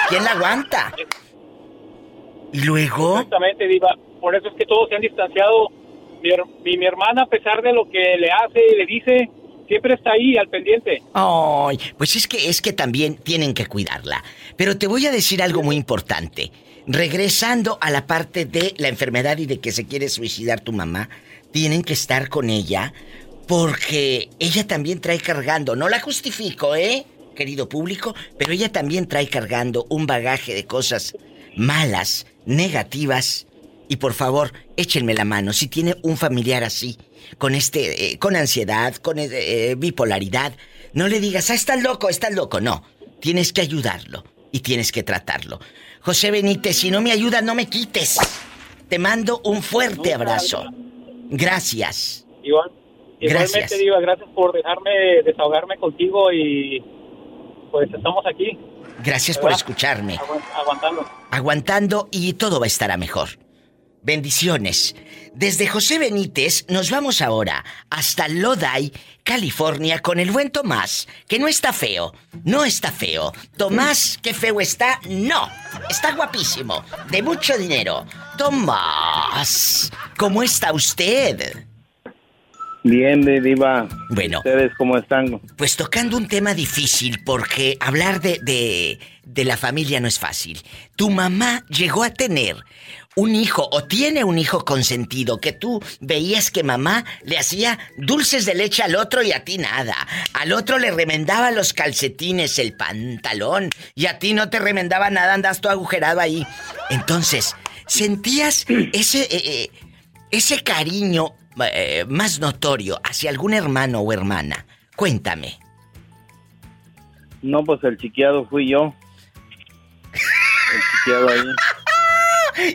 B: ¿Quién la aguanta? ¿Y luego?
E: Exactamente, Diva. Por eso es que todos se han distanciado. Mi, her- mi, mi hermana, a pesar de lo que le hace y le dice, siempre está ahí, al pendiente.
B: Ay, pues es que es que también tienen que cuidarla. Pero te voy a decir algo muy importante. Regresando a la parte de la enfermedad y de que se quiere suicidar tu mamá, tienen que estar con ella porque ella también trae cargando, no la justifico, ¿eh? Querido público, pero ella también trae cargando un bagaje de cosas malas, negativas. Y por favor, échenme la mano si tiene un familiar así, con este, eh, con ansiedad, con eh, eh, bipolaridad. No le digas, ah, estás loco, estás loco. No, tienes que ayudarlo y tienes que tratarlo. José Benítez, si no me ayudas, no me quites. Te mando un fuerte abrazo. Gracias.
E: Igual,
B: Gracias.
E: igualmente, Diva, gracias por dejarme desahogarme contigo y pues estamos aquí.
B: Gracias por escucharme.
E: Aguant- aguantando.
B: aguantando y todo va a estar a mejor. Bendiciones. Desde José Benítez nos vamos ahora hasta Lodi, California, con el buen Tomás, que no está feo, no está feo. Tomás, qué feo está, no, está guapísimo, de mucho dinero. Tomás, ¿cómo está usted?
K: Bien, de Diva.
B: Bueno.
K: ¿Ustedes cómo están?
B: Pues tocando un tema difícil, porque hablar de, de, de la familia no es fácil. Tu mamá llegó a tener un hijo o tiene un hijo consentido que tú veías que mamá le hacía dulces de leche al otro y a ti nada. Al otro le remendaba los calcetines, el pantalón y a ti no te remendaba nada, andas tú agujerado ahí. Entonces, sentías ese eh, eh, ese cariño eh, más notorio hacia algún hermano o hermana. Cuéntame.
K: No, pues el chiqueado fui yo. El chiqueado ahí.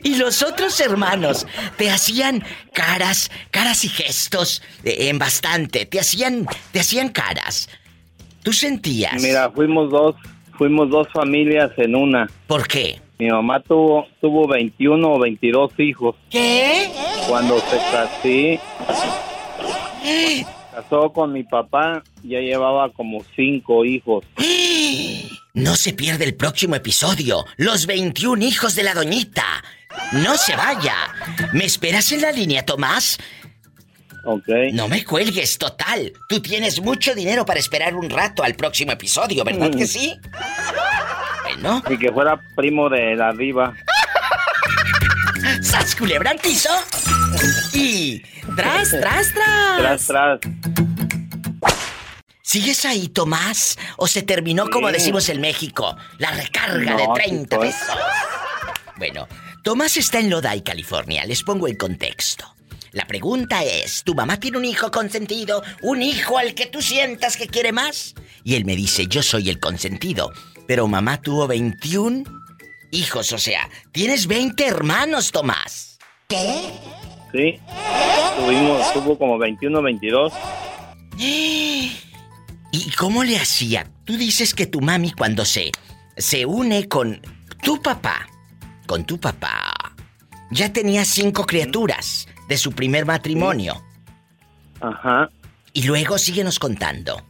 B: Y los otros hermanos te hacían caras, caras y gestos eh, en bastante. Te hacían, te hacían caras. ¿Tú sentías?
K: Mira, fuimos dos, fuimos dos familias en una.
B: ¿Por qué?
K: Mi mamá tuvo, tuvo 21 o 22 hijos.
B: ¿Qué?
K: Cuando se casé, [GASPS] casó con mi papá, ya llevaba como cinco hijos. [GASPS] [GASPS]
B: No se pierde el próximo episodio. Los 21 hijos de la doñita. No se vaya. ¿Me esperas en la línea, Tomás?
K: Ok.
B: No me cuelgues, total. Tú tienes mucho dinero para esperar un rato al próximo episodio, ¿verdad
K: Mm.
B: que sí? Bueno.
K: Y que fuera primo de la diva. [LAUGHS]
B: ¡Sas culebra al piso! Y... ¡Tras, tras, tras!
K: Tras, tras.
B: ¿Sigues ahí, Tomás? ¿O se terminó, como decimos en México, la recarga
K: No,
B: de
K: aquí
B: 30
K: estoy.
B: pesos? Bueno, Tomás está en Lodi, California. Les pongo el contexto. La pregunta es, ¿tu mamá tiene un hijo consentido? ¿Un hijo al que tú sientas que quiere más? Y él me dice, yo soy el consentido. Pero mamá tuvo 21 hijos, o sea, tienes 20 hermanos, Tomás. ¿Qué?
K: Sí. Tuvimos, tuvo como 21, 22.
B: ¿Y cómo le hacía? Tú dices que tu mami cuando se se une con tu papá, con tu papá, ya tenía cinco criaturas de su primer matrimonio.
K: Ajá.
B: Y luego síguenos contando.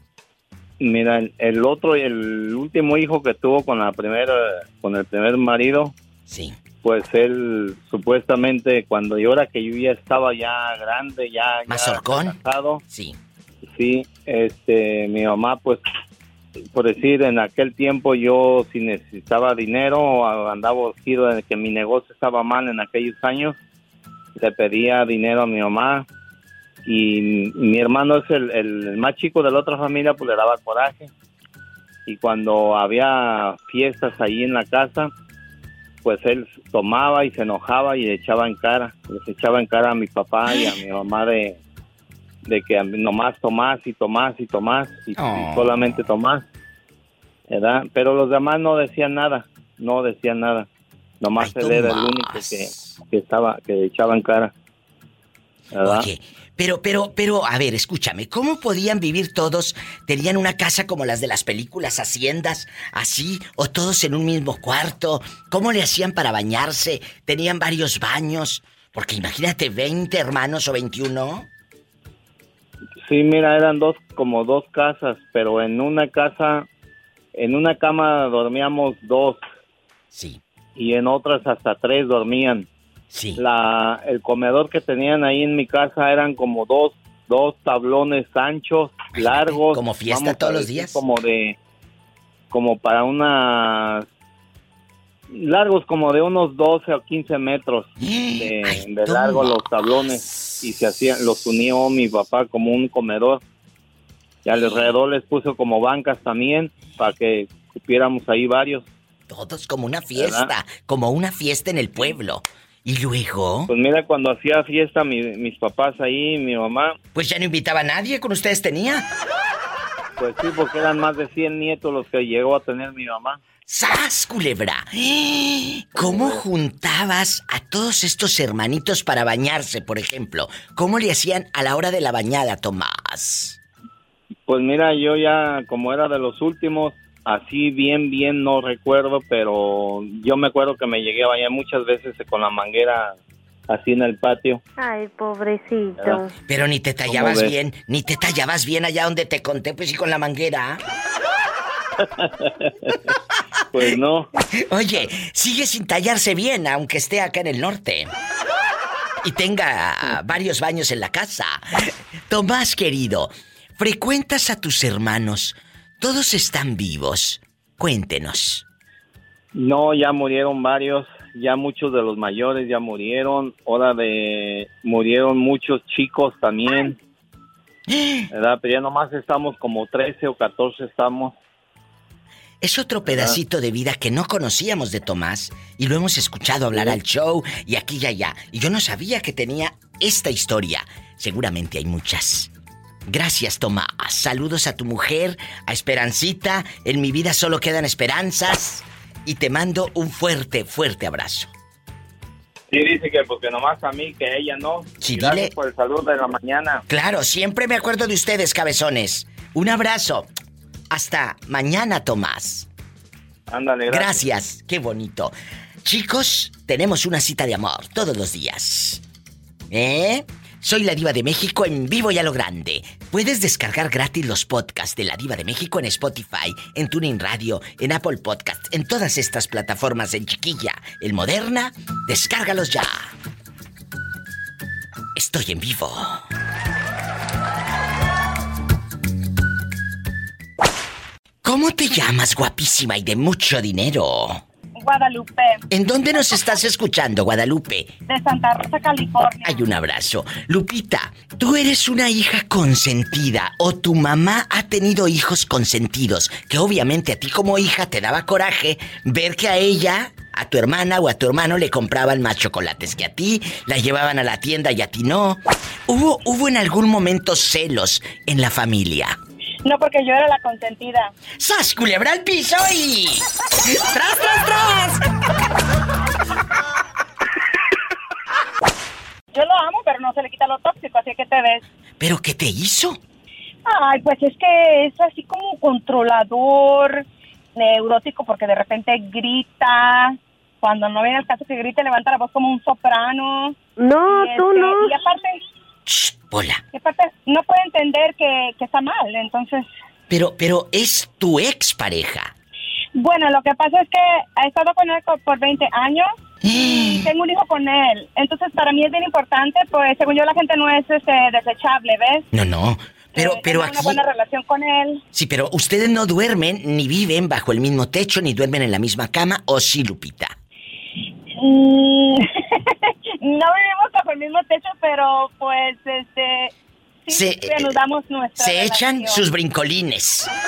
K: Mira, el- otro, el último hijo que tuvo con la primera, con el primer marido.
B: Sí.
K: Pues él supuestamente cuando yo era que yo ya estaba ya grande, ya, ya
B: ¿Mazorcón?
K: casado.
B: Sí.
K: Sí, este, mi mamá pues, por decir, en aquel tiempo yo si necesitaba dinero, andaba urgido de que mi negocio estaba mal en aquellos años, le pedía dinero a mi mamá y mi hermano es el, más chico de la otra familia, pues le daba coraje. Y cuando había fiestas ahí en la casa, pues él tomaba y se enojaba y le echaba en cara, les echaba en cara a mi papá y a mi mamá de, de que nomás tomás y tomás y tomás y, y solamente tomás. ¿verdad? Pero los demás no decían nada, no decían nada. Nomás él era el único que, que estaba, que echaba en cara. ¿verdad?
B: Oye, pero, pero, pero, a ver, escúchame, ¿cómo podían vivir todos? ¿Tenían una casa como las de las películas Haciendas, así, o todos en un mismo cuarto? ¿Cómo le hacían para bañarse? ¿Tenían varios baños? Porque imagínate, 20 hermanos o 21.
K: Sí, mira, eran dos, como dos casas, pero en una casa, en una cama dormíamos dos.
B: Sí.
K: Y en otras hasta tres dormían.
B: Sí.
K: La, el comedor que tenían ahí en mi casa eran como dos, dos tablones anchos, largos.
B: como fiesta todos los días.
K: Como de, como para unas, largos como de unos 12 o 15 metros [GASPS] de, de largo los tablones y se hacían, los unió mi papá como un comedor. Y alrededor les puso como bancas también para que cupiéramos ahí varios.
B: Todos como una fiesta, como una fiesta en el pueblo. Y luego,
K: Pues mira, cuando hacía fiesta mi- mis papás ahí, mi mamá,
B: pues ya no invitaba a nadie, con ustedes tenía.
K: pues sí, porque eran más de 100 nietos los que llegó a tener mi mamá.
B: ¡Sas, culebra! ¿Cómo juntabas a todos estos hermanitos para bañarse, por ejemplo? ¿Cómo le hacían a la hora de la bañada, Tomás?
K: Pues mira, yo ya como era de los últimos, así bien, bien no recuerdo, pero yo me acuerdo que me llegué a bañar muchas veces con la manguera así en el patio.
D: Ay, pobrecito.
K: ¿verdad?
B: Pero ni te tallabas bien, ni te tallabas bien allá donde te conté, pues y con la manguera. [LAUGHS]
K: Pues no.
B: Oye, sigue sin tallarse bien, aunque esté acá en el norte. Y tenga varios baños en la casa. Tomás, querido, ¿frecuentas a tus hermanos? ¿Todos están vivos? Cuéntenos.
K: No, ya murieron varios, ya muchos de los mayores ya murieron, ahora de murieron muchos chicos también. [GASPS] ¿Verdad? Pero ya nomás estamos como 13 o 14 estamos.
B: Es otro pedacito de vida que no conocíamos de Tomás y lo hemos escuchado hablar al show y aquí y allá. Y yo no sabía que tenía esta historia. Seguramente hay muchas. Gracias, Tomás. Saludos a tu mujer, a Esperancita. En mi vida solo quedan esperanzas. Y te mando un fuerte, fuerte abrazo.
K: Sí, dice que porque nomás a mí, que ella no.
B: Sí,
K: gracias
B: dile.
K: por el saludo de la mañana.
B: Claro, siempre me acuerdo de ustedes, cabezones. Un abrazo. Hasta mañana, Tomás.
K: Ándale,
B: Gracias, qué bonito. Chicos, tenemos una cita de amor todos los días. ¿Eh? Soy la Diva de México en vivo y a lo grande. Puedes descargar gratis los podcasts de la Diva de México en Spotify, en Tuning Radio, en Apple Podcasts, en todas estas plataformas en chiquilla, en moderna. Descárgalos ya. Estoy en vivo. ¿Cómo te llamas, guapísima y de mucho dinero?
L: Guadalupe,
B: ¿En dónde nos estás escuchando, Guadalupe?
L: de Santa Rosa, California.
B: Hay un abrazo. Lupita, tú eres una hija consentida o tu mamá ha tenido hijos consentidos, que obviamente a ti como hija te daba coraje ver que a ella, a tu hermana o a tu hermano le compraban más chocolates que a ti, la llevaban a la tienda y a ti no. ¿Hubo, hubo en algún momento celos en la familia?
L: No, porque yo era la consentida.
B: ¡Sas, culebra al piso y... ¡Tras, tras, tras!
L: Yo lo amo, pero no se le quita lo tóxico, así que te ves.
B: ¿Pero qué te hizo?
L: Ay, pues es que es así como controlador, neurótico, porque de repente grita. Cuando no viene el caso que grite, levanta la voz como un soprano.
D: No,
L: Y,
D: tú
L: este,
D: no.
L: Y aparte, Y aparte no puede entender que, que está mal, entonces...
B: Pero, pero es tu ex pareja.
L: Bueno, lo que pasa es que he estado con él por 20 años [GASPS] y tengo un hijo con él. Entonces, para mí es bien importante, pues según yo la gente no es este, desechable, ¿ves?
B: No, no. Pero, pero
L: Tengo
B: aquí.
L: una buena relación con él.
B: Sí, pero ustedes no duermen ni viven bajo el mismo techo ni duermen en la misma cama, ¿o sí, Lupita?
L: Mm, [LAUGHS] no vivimos bajo el mismo techo, pero pues este sí
B: Se-
L: reanudamos nuestra
B: Se echan sus brincolines. [LAUGHS]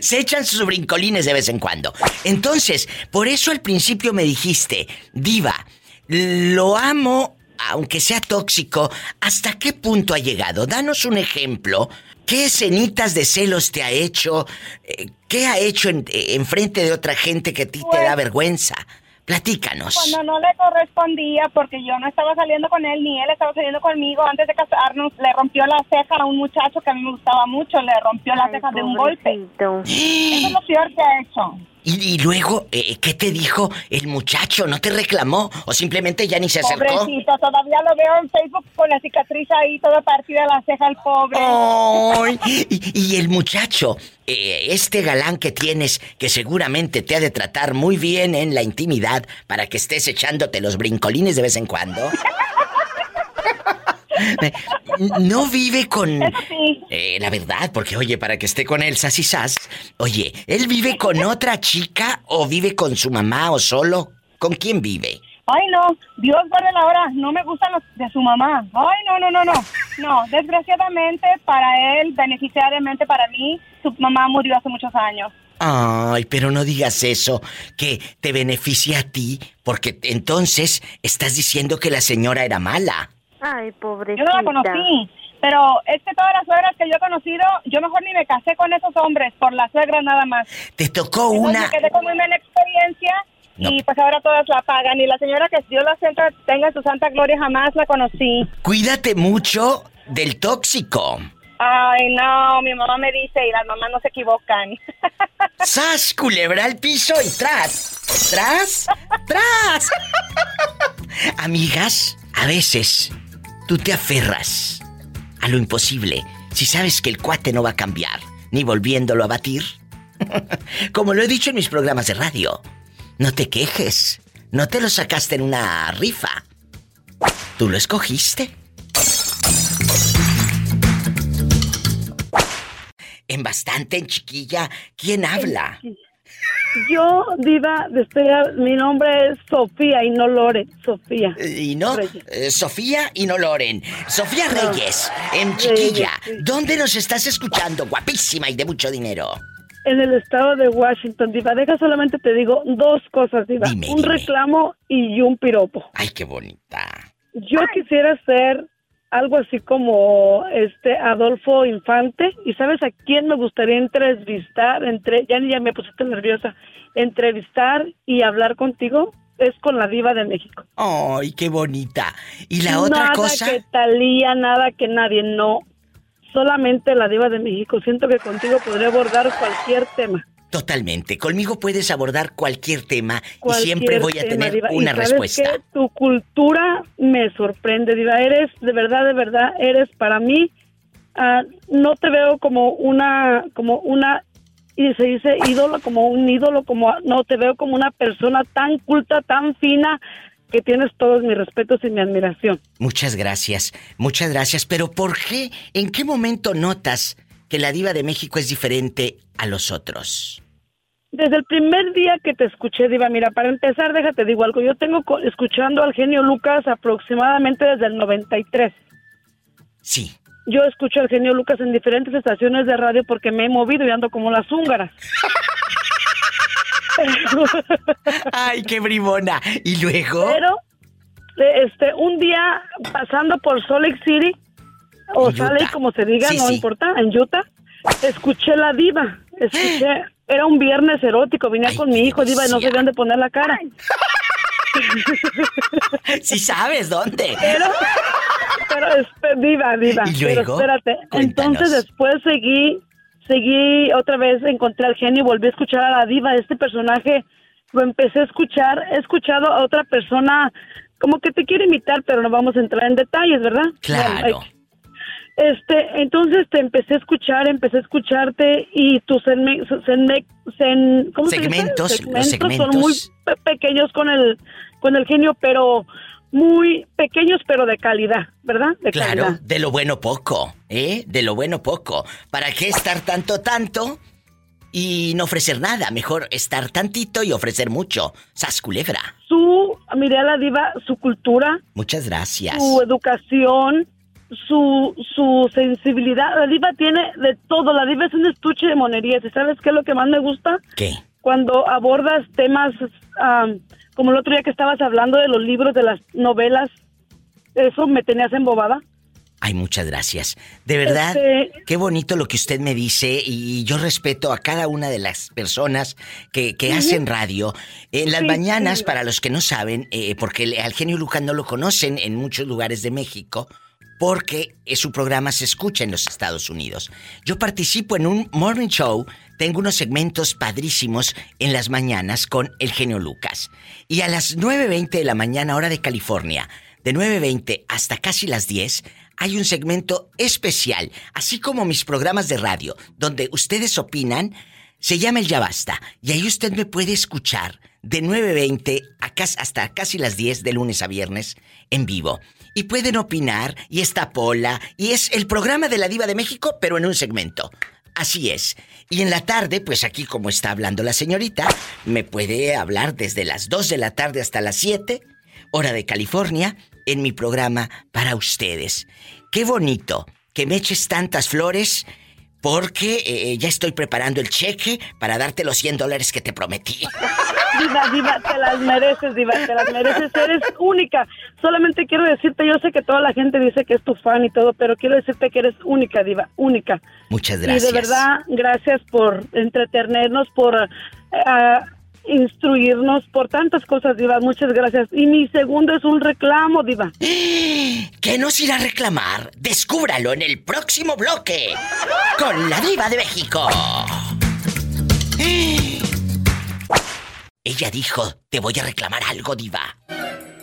B: Se echan sus brincolines de vez en cuando. Entonces, por eso al principio me dijiste, Diva, lo amo aunque sea tóxico, ¿hasta qué punto ha llegado? Danos un ejemplo. ¿Qué escenitas de celos te ha hecho? Eh, ¿Qué ha hecho en, en frente de otra gente que a ti te
L: Pues-
B: da vergüenza? Platícanos.
L: Cuando no le correspondía, porque yo no estaba saliendo con él, ni él estaba saliendo conmigo, antes de casarnos, le rompió la ceja a un muchacho que a mí me gustaba mucho, le rompió la ceja de un golpe. Eso es lo peor que ha hecho.
B: Y, y luego, eh, ¿qué te dijo el muchacho? ¿No te reclamó? ¿O simplemente ya ni se acercó?
L: Pobrecito, todavía lo veo en Facebook con la cicatriz ahí toda partida la ceja el pobre.
B: Ay, y, y el muchacho, eh, este galán que tienes, que seguramente te ha de tratar muy bien en la intimidad para que estés echándote los brincolines de vez en cuando. [LAUGHS] No vive con... Eh, la verdad, porque oye, para que esté con Elsa Sas, oye, ¿él vive con otra chica o vive con su mamá o solo? ¿Con quién vive?
L: Ay, no, Dios guarde la hora, no me gustan los de su mamá. Ay, no, no, no, no. No, desgraciadamente para él, beneficiariamente para mí, su mamá murió hace muchos años.
B: Ay, pero no digas eso, que te beneficia a ti, porque entonces estás diciendo que la señora era mala.
D: Ay, pobrecita.
L: Yo no la conocí, pero es que todas las suegras que yo he conocido, yo mejor ni me casé con esos hombres, por la suegra nada más.
B: Te tocó
L: Entonces
B: una...
L: me quedé con muy mala experiencia y pues ahora todas la pagan. Y la señora que Dios la santa, tenga su santa gloria jamás la conocí.
B: Cuídate mucho del tóxico.
L: Ay, no, mi mamá me dice y las mamás no se equivocan. [LAUGHS]
B: ¡Sas, culebra al piso y tras! ¡Tras! ¡Tras! [LAUGHS] Amigas, a veces tú te aferras a lo imposible si sabes que el cuate no va a cambiar, ni volviéndolo a batir. [LAUGHS] Como lo he dicho en mis programas de radio, no te quejes, no te lo sacaste en una rifa. Tú lo escogiste. En bastante, en chiquilla, ¿quién habla?
M: Yo, Diva, mi nombre es Sofía y no Lore, Sofía.
B: Y no, eh, Sofía y no Loren. Sofía
M: No.
B: Reyes, en Chiquilla.
M: Reyes, sí.
B: ¿Dónde nos estás escuchando? Guapísima y de mucho dinero.
M: En el estado de Washington, Diva. Deja solamente te digo dos cosas, Diva.
B: Dime,
M: un
B: dime.
M: reclamo y un piropo.
B: Ay, qué bonita.
M: Yo quisiera ser algo así como este Adolfo Infante. ¿Y sabes a quién me gustaría entrevistar? Entre, ya, ya me pusiste nerviosa. Entrevistar y hablar contigo es con la diva de México.
B: Ay, qué bonita. ¿Y la otra
M: nada
B: cosa?
M: que Talía, nada que nadie, no. Solamente la diva de México. Siento que contigo podría abordar cualquier tema.
B: Totalmente. Conmigo puedes abordar cualquier tema y siempre voy a
M: tema,
B: tener.
M: Y
B: una
M: ¿sabes
B: respuesta.
M: qué? Tu cultura me sorprende, Diva. Eres, de verdad, de verdad, eres para mí. ah, no te veo como una, como una, y se dice ídolo, como un ídolo, como, no, te veo como una persona tan culta, tan fina, que tienes todos mis respetos y mi admiración.
B: Muchas gracias, muchas gracias. Pero ¿por qué? ¿En qué momento notas que la diva de México es diferente a los otros?
M: Desde el primer día que te escuché, Diva, mira, para empezar, déjate digo algo. Yo tengo escuchando al genio Lucas aproximadamente desde el 93.
B: Sí.
M: Yo escucho al genio Lucas en diferentes estaciones de radio porque me he movido y ando como las húngaras. [LAUGHS]
B: Ay, qué bribona. ¿Y luego?
M: Pero, eh, este, un día pasando por Salt Lake City, o
B: En Utah.
M: como se diga,
B: Sí,
M: no
B: sí.
M: importa, en Utah, escuché la diva. Escuché, era un viernes erótico, venía con mi hijo, diva, y no sabían de poner la cara. [LAUGHS]
B: Sí sabes dónde.
M: Pero, pero, espe- diva, diva.
B: ¿Y
M: pero
B: luego?
M: espérate.
B: Cuéntanos.
M: Entonces después seguí, seguí otra vez, encontré al genio y volví a escuchar a la diva. Este personaje lo empecé a escuchar. He escuchado a otra persona como que te quiere imitar, pero no vamos a entrar en detalles, ¿verdad?
B: Claro.
M: Este, entonces te empecé a escuchar, empecé a escucharte y tus.
B: Segmentos, los
M: son muy pe- pequeños con el con el genio, pero muy pequeños pero de calidad, ¿verdad? De
B: Claro,
M: calidad.
B: de lo bueno poco, ¿eh? De lo bueno poco. ¿Para qué estar tanto, tanto y no ofrecer nada? Mejor estar tantito y ofrecer mucho. Sas culebra.
M: Su, miré a la diva, su cultura,
B: Muchas gracias.
M: su educación, su, su sensibilidad. La diva tiene de todo. La diva es un estuche de monerías. ¿Y sabes qué es lo que más me gusta?
B: ¿Qué?
M: Cuando abordas temas am, como el otro día que estabas hablando de los libros, de las novelas, eso me tenías embobada.
B: Ay, muchas gracias. De verdad,
M: Este-
B: qué bonito lo que usted me dice y yo respeto a cada una de las personas que, que hacen radio. En las
M: Sí,
B: mañanas,
M: sí.
B: para los que no saben, eh, porque el- al genio Lucas no lo conocen en muchos lugares de México, porque su programa se escucha en los Estados Unidos. Yo participo en un morning show, tengo unos segmentos padrísimos en las mañanas con el genio Lucas. Y a las 9.20 de la mañana, hora de California, de 9.20 hasta casi las 10, hay un segmento especial, así como mis programas de radio, donde ustedes opinan, se llama el Ya Basta, y ahí usted me puede escuchar de 9.20 a cas- hasta casi las 10 de lunes a viernes en vivo. Y pueden opinar, y está Pola, y es el programa de la Diva de México, pero en un segmento. Así es. Y en la tarde, pues aquí como está hablando la señorita, me puede hablar desde las 2 de la tarde hasta las 7, hora de California, en mi programa para ustedes. Qué bonito que me eches tantas flores porque eh, ya estoy preparando el cheque para darte los 100 dólares que te prometí. [LAUGHS]
M: Diva, diva, te las mereces, diva, te las mereces, eres única. Solamente quiero decirte, yo sé que toda la gente dice que es tu fan y todo, pero quiero decirte que eres única, diva, única.
B: Muchas
M: Y
B: gracias.
M: de verdad, gracias por entretenernos, por eh, instruirnos, por tantas cosas, diva, muchas gracias. Y mi segundo es un reclamo, diva. [GASPS]
B: ¿Qué nos irá a reclamar? Descúbralo en el próximo bloque con la diva de México. [GASPS] Ella dijo, te voy a reclamar algo, diva.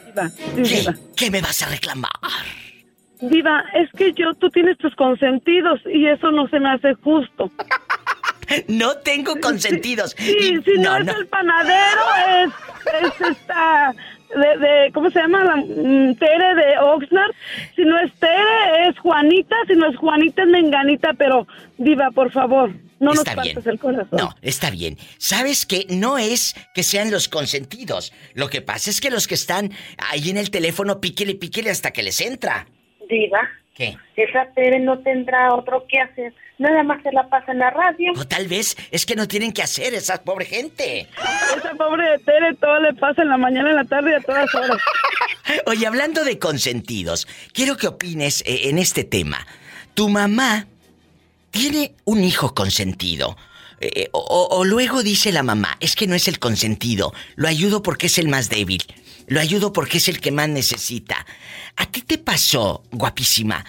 M: Diva, sí,
B: ¿Qué?
M: diva.
B: ¿Qué me vas a reclamar?
M: Diva, es que yo, tú tienes tus consentidos y eso no se me hace justo. [LAUGHS]
B: No tengo consentidos.
M: Sí,
B: Y-
M: si no, es el panadero, es, es esta, de, de- ¿cómo se llama? La, mm, Tere de Oxnard. Si no es Tere, es Juanita. Si no es Juanita, es Menganita. Pero, Diva, por favor, no
B: Está
M: nos
B: bien.
M: partes el corazón.
B: No, está bien. Sabes que no es que sean los consentidos. Lo que pasa es que los que están ahí en el teléfono, píquele, píquele hasta que les entra.
N: Diva,
B: ¿Qué?
N: esa Tere no tendrá otro que hacer. Nada más se la pasa en la radio.
B: O tal vez es que no tienen que hacer esa pobre gente.
M: Esa pobre de Tere todo le pasa en la mañana, en la tarde y a todas horas. [LAUGHS]
B: Oye, hablando de consentidos, quiero que opines eh, en este tema. Tu mamá tiene un hijo consentido. Eh, o, o- o luego dice la mamá, es que no es el consentido, lo ayudo porque es el más débil, lo ayudo porque es el que más necesita. ¿A ti te pasó, guapísima,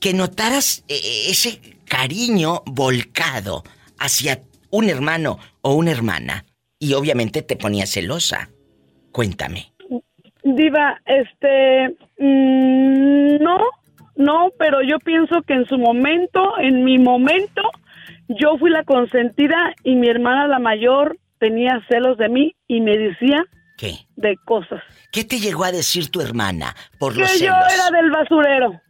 B: que notaras eh, ese cariño volcado hacia un hermano o una hermana? Y obviamente te ponía celosa. Cuéntame.
M: Diva, este, mm, no, no, pero yo pienso que en su momento, en mi momento, yo fui la consentida y mi hermana la mayor tenía celos de mí y me decía
B: ¿Qué?
M: de cosas.
B: ¿Qué te llegó a decir tu hermana por
M: Que
B: los
M: yo
B: celos?
M: era del basurero.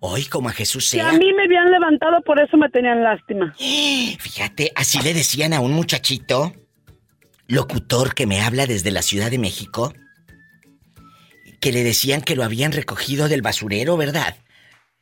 B: Hoy como a Jesús
M: Que
B: sea.
M: a mí me habían levantado, por eso me tenían lástima. [GASPS]
B: Fíjate, así le decían a un muchachito, locutor que me habla desde la Ciudad de México, que le decían que lo habían recogido del basurero, ¿verdad?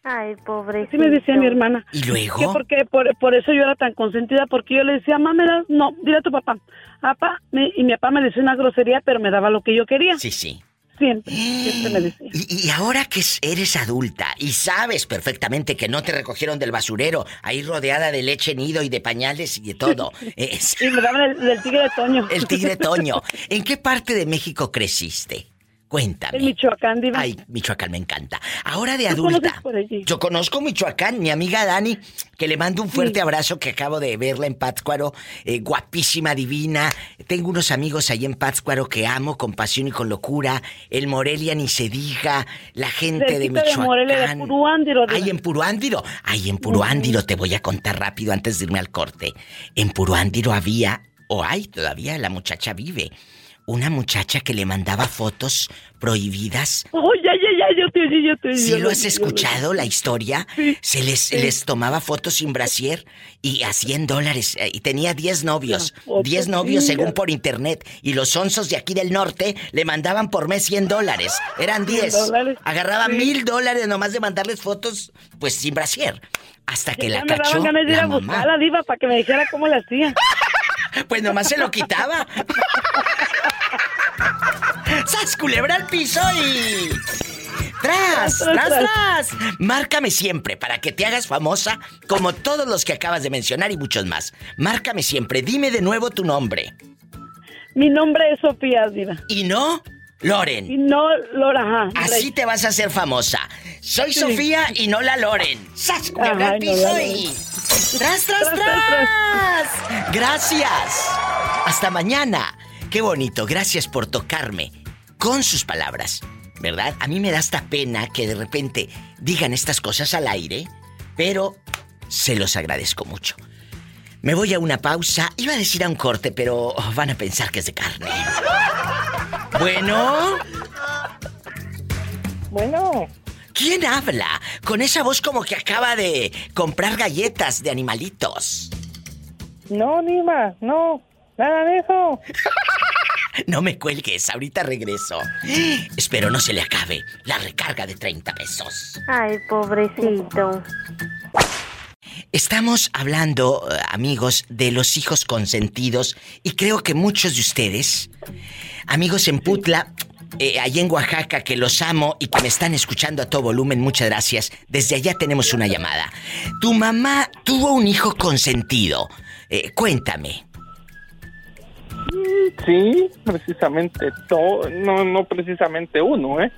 D: Ay, pobrecito.
M: Así me decía mi hermana.
B: ¿Y luego?
M: Que porque por, por eso yo era tan consentida, porque yo le decía, mamá, me das, no, dile a tu papá. Papá, me- y mi papá me decía una grosería, pero me daba lo que yo quería.
B: Sí, sí.
M: Siempre, siempre me decía.
B: Y, y ahora que es- eres adulta y sabes perfectamente que no te recogieron del basurero, ahí rodeada de leche nido y de pañales y de todo. [LAUGHS] [LAUGHS] Es-
M: Y me daban el, del tigre de Toño.
B: el tigre Toño. [LAUGHS] ¿En qué parte de México creciste? Cuéntame.
M: En Michoacán, diva.
B: Ay, Michoacán me encanta. Ahora de
M: ¿Tú
B: adulta.
M: conoces por allí?
B: Yo conozco Michoacán, mi amiga Dani, que le mando un fuerte abrazo que acabo de verla en Pátzcuaro, eh, guapísima, divina. Tengo unos amigos ahí en Pátzcuaro que amo con pasión y con locura. El Morelia ni se diga, la gente de
M: Cerquita de
B: Michoacán.
M: Morelia, de Puruándiro, diva.
B: Ay, en Puruándiro. Ay, en Puruándiro te voy a contar rápido antes de irme al corte. En Puruándiro había, o hay todavía, la muchacha vive. Una muchacha que le mandaba fotos prohibidas
M: Oh, ya, ya, ya, yo te oí, yo te oí.
B: ¿Sí
M: yo
B: lo has
M: yo
B: escuchado, la historia? Se les,
M: sí.
B: les tomaba fotos sin brasier y a 100 dólares. eh, Y tenía 10 novios.
M: La foto,
B: 10 novios
M: sí,
B: según por internet. Y los onzos de aquí del norte le mandaban por mes 100 dólares. Eran
M: 100
B: 10.
M: dólares,
B: Agarraba
M: sí.
B: mil dólares nomás de mandarles fotos, pues sin brasier. Hasta que
M: Ya
B: la
M: me
B: cachó
M: daban ganas de ir
B: la
M: a buscar a la diva para que me dijera cómo le hacía. [LAUGHS]
B: Pues nomás se lo quitaba. [LAUGHS] ¡Sas, culebra al piso y... [LAUGHS] ¡Tras, tras, tras. Márcame siempre para que te hagas famosa como todos los que acabas de mencionar y muchos más. Márcame siempre. Dime de nuevo tu nombre.
M: Mi nombre es Sofía Diva.
B: ¿Y no? Loren.
M: Y no Lora, ajá.
B: Así te vas a hacer famosa. Soy
M: Sí.
B: Sofía y no la Loren. ¡Sas! Habló al piso y... ¡Tras, tras, tras! Gracias. Hasta mañana. Qué bonito. Gracias por tocarme con sus palabras. ¿Verdad? A mí me da hasta pena que de repente digan estas cosas al aire, pero se los agradezco mucho. Me voy a una pausa. Iba a decir a un corte, pero van a pensar que es de carne. Bueno.
G: Bueno.
B: ¿Quién habla? Con esa voz como que acaba de comprar galletas de animalitos.
G: No, Nima, no. Nada de eso. [LAUGHS] [LAUGHS]
B: No me cuelgues, ahorita regreso. Espero no se le acabe la recarga de 30 pesos.
D: Ay, pobrecito.
B: Estamos hablando, eh, amigos, de los hijos consentidos y creo que muchos de ustedes, amigos en Putla, eh, allá en Oaxaca, que los amo y que me están escuchando a todo volumen, muchas gracias. Desde allá tenemos una llamada. Tu mamá tuvo un hijo consentido. Eh, cuéntame.
G: Sí, precisamente todo, no, no precisamente uno, ¿eh?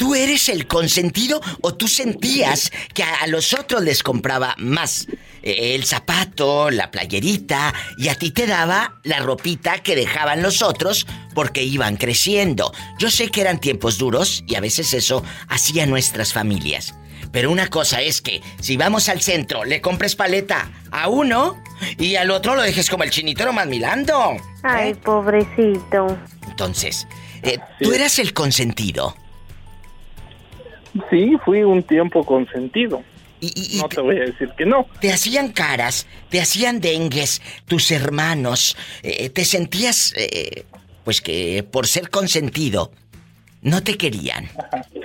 B: ¿Tú eres el consentido o tú sentías que a los otros les compraba más eh, el zapato, la playerita y a ti te daba la ropita que dejaban los otros porque iban creciendo? Yo sé que eran tiempos duros y a veces eso hacía nuestras familias. Pero una cosa es que si vamos al centro le compres paleta a uno y al otro lo dejes como el chinito nomás milando.
D: Ay, pobrecito.
B: Entonces, eh, tú eras el consentido.
G: Sí, fui un tiempo consentido. no te voy a decir que no.
B: Te hacían caras, te hacían dengues, tus hermanos, eh, te sentías, eh, pues que por ser consentido, no te querían. [LAUGHS]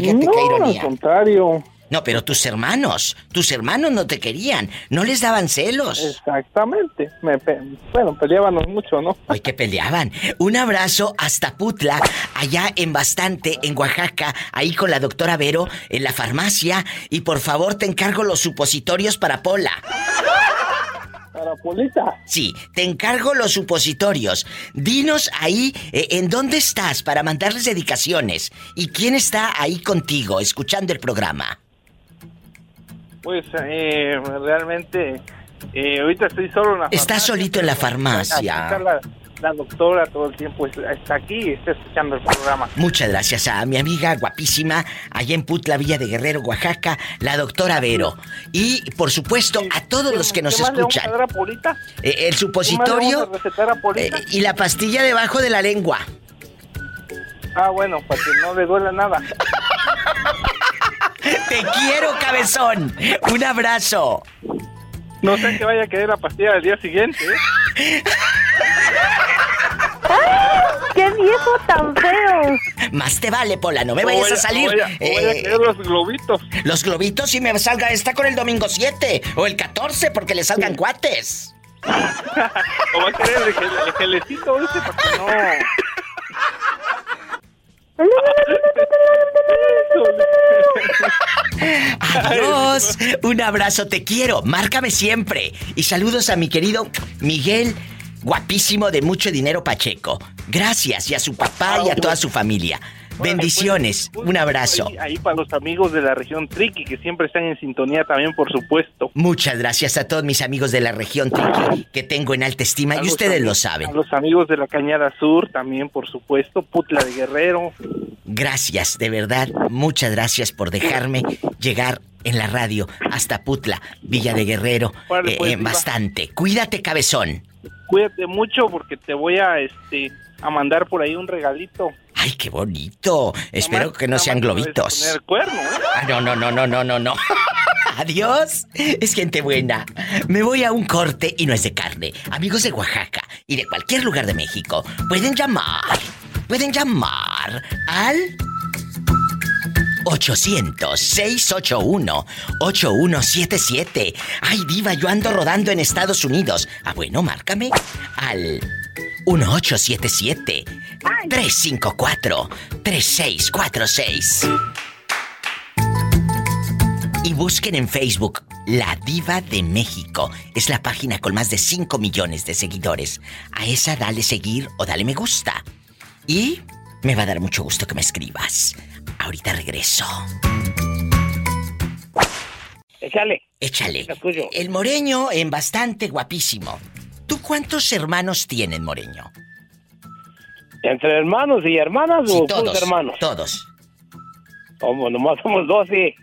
B: Fíjate
G: no,
B: qué ironía.
G: al contrario.
B: No, pero tus hermanos, tus hermanos no te querían, no les daban celos.
G: Exactamente. Me pe- bueno, peleábamos mucho, ¿no?
B: Ay, que peleaban. Un abrazo hasta Putla, allá en Bastante, en Oaxaca, ahí con la doctora Vero, en la farmacia. Y por favor, te encargo los supositorios para Pola. Sí, te encargo los supositorios. Dinos ahí eh, en dónde estás para mandarles dedicaciones. ¿Y quién está ahí contigo, escuchando el programa?
G: Pues eh, realmente eh, ahorita estoy solo en la
B: Estás solito en la farmacia.
G: La, doctora todo el tiempo está aquí y está escuchando el programa.
B: Muchas gracias a mi amiga guapísima, allá en Putla, Villa de Guerrero, Oaxaca, la doctora Vero. Y, por supuesto, a todos los que nos
G: ¿Qué más le vamos
B: escuchan. Eh, el
G: ¿Qué más le
B: supositorio eh, y la pastilla debajo de la lengua.
G: Ah, bueno, para que no le duela nada. [LAUGHS]
B: Te quiero, cabezón. Un abrazo.
G: No sé que vaya a querer la pastilla del día siguiente. ¿eh? [LAUGHS]
D: ¡Qué viejo tan feo!
B: Más te vale, Pola, no me
G: O
B: vayas
G: vaya-
B: a salir.
G: a
B: eh,
G: querer los globitos.
B: los globitos y me salga esta con el domingo 7 o el 14 porque le salgan cuates.
G: O va a querer el, gel- el gelecito ese para que no...
B: Adiós. Un abrazo, te quiero. Márcame siempre. Y saludos a mi querido Miguel, guapísimo de mucho dinero Pacheco. Gracias y a su papá y a toda su familia. Bendiciones. Un abrazo.
G: Ahí, ahí para los amigos de la región Triqui, que siempre están en sintonía también, por supuesto.
B: Muchas gracias a todos mis amigos de la región Triqui que tengo en alta estima
G: A
B: y ustedes
G: amigos-
B: lo saben.
G: A los amigos de la Cañada Sur también, por supuesto. Putla de Guerrero.
B: Gracias, de verdad, muchas gracias por dejarme llegar en la radio hasta Putla, Villa de Guerrero, eh,
G: pues,
B: eh, bastante. Cuídate, cabezón.
G: Cuídate mucho porque te voy a, este, a mandar por ahí un regalito.
B: Ay, qué bonito. Espero que no sean globitos.
G: poner cuerno, ¿eh?
B: Ah, no, no, no, no, no, no, no. [LAUGHS] Adiós. Es gente buena. Me voy a un corte y no es de carne. Amigos de Oaxaca y de cualquier lugar de México, pueden llamar. Pueden llamar al 800-681-8177. Ay, diva, yo ando rodando en Estados Unidos. Ah, bueno, márcame al 354-3646. Y busquen en Facebook La Diva de México. Es la página con más de 5 millones de seguidores. A esa dale seguir o dale me gusta. Y me va a dar mucho gusto que me escribas. Ahorita regreso.
O: Échale.
B: Échale. El moreño en bastante guapísimo. ¿Tú cuántos hermanos tienen, moreño?
O: ¿Entre hermanos y hermanas
B: Sí,
O: o
B: todos,
O: hermanos?
B: Todos.
O: Como nomás somos dos, sí.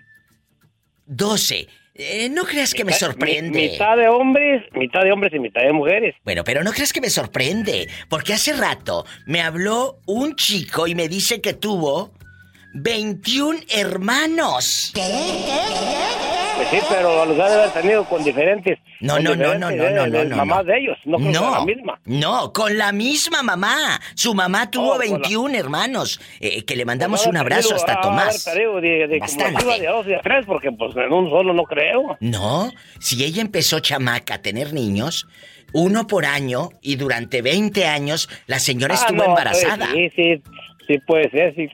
B: 12. Eh, no creas que me sorprende.
O: mi- mitad de hombres, mitad de hombres y mitad de mujeres.
B: Bueno, pero no creas que me sorprende, porque hace rato me habló un chico y me dice que tuvo 21 hermanos.
O: Pues sí, pero los ha de haber tenido con diferentes.
B: No,
O: con
B: no, no, no, no,
O: eh,
B: no,
O: de
B: no,
O: Mamás
B: no.
O: de ellos, no,
B: No,
O: la misma.
B: no, con la misma mamá. Su mamá tuvo
O: Oh, con la-
B: 21 hermanos, eh, que le mandamos
O: Pues
B: un abrazo
O: tenido-
B: hasta
O: ha de
B: Tomás.
O: tenido de, de
B: Bastante.
O: de dos y de tres, porque pues en un solo no creo.
B: No, si ella empezó chamaca a tener niños, uno por año, y durante 20 años la señora
O: Ah,
B: estuvo
O: no,
B: embarazada.
O: Sí, sí, sí puede ser, sí.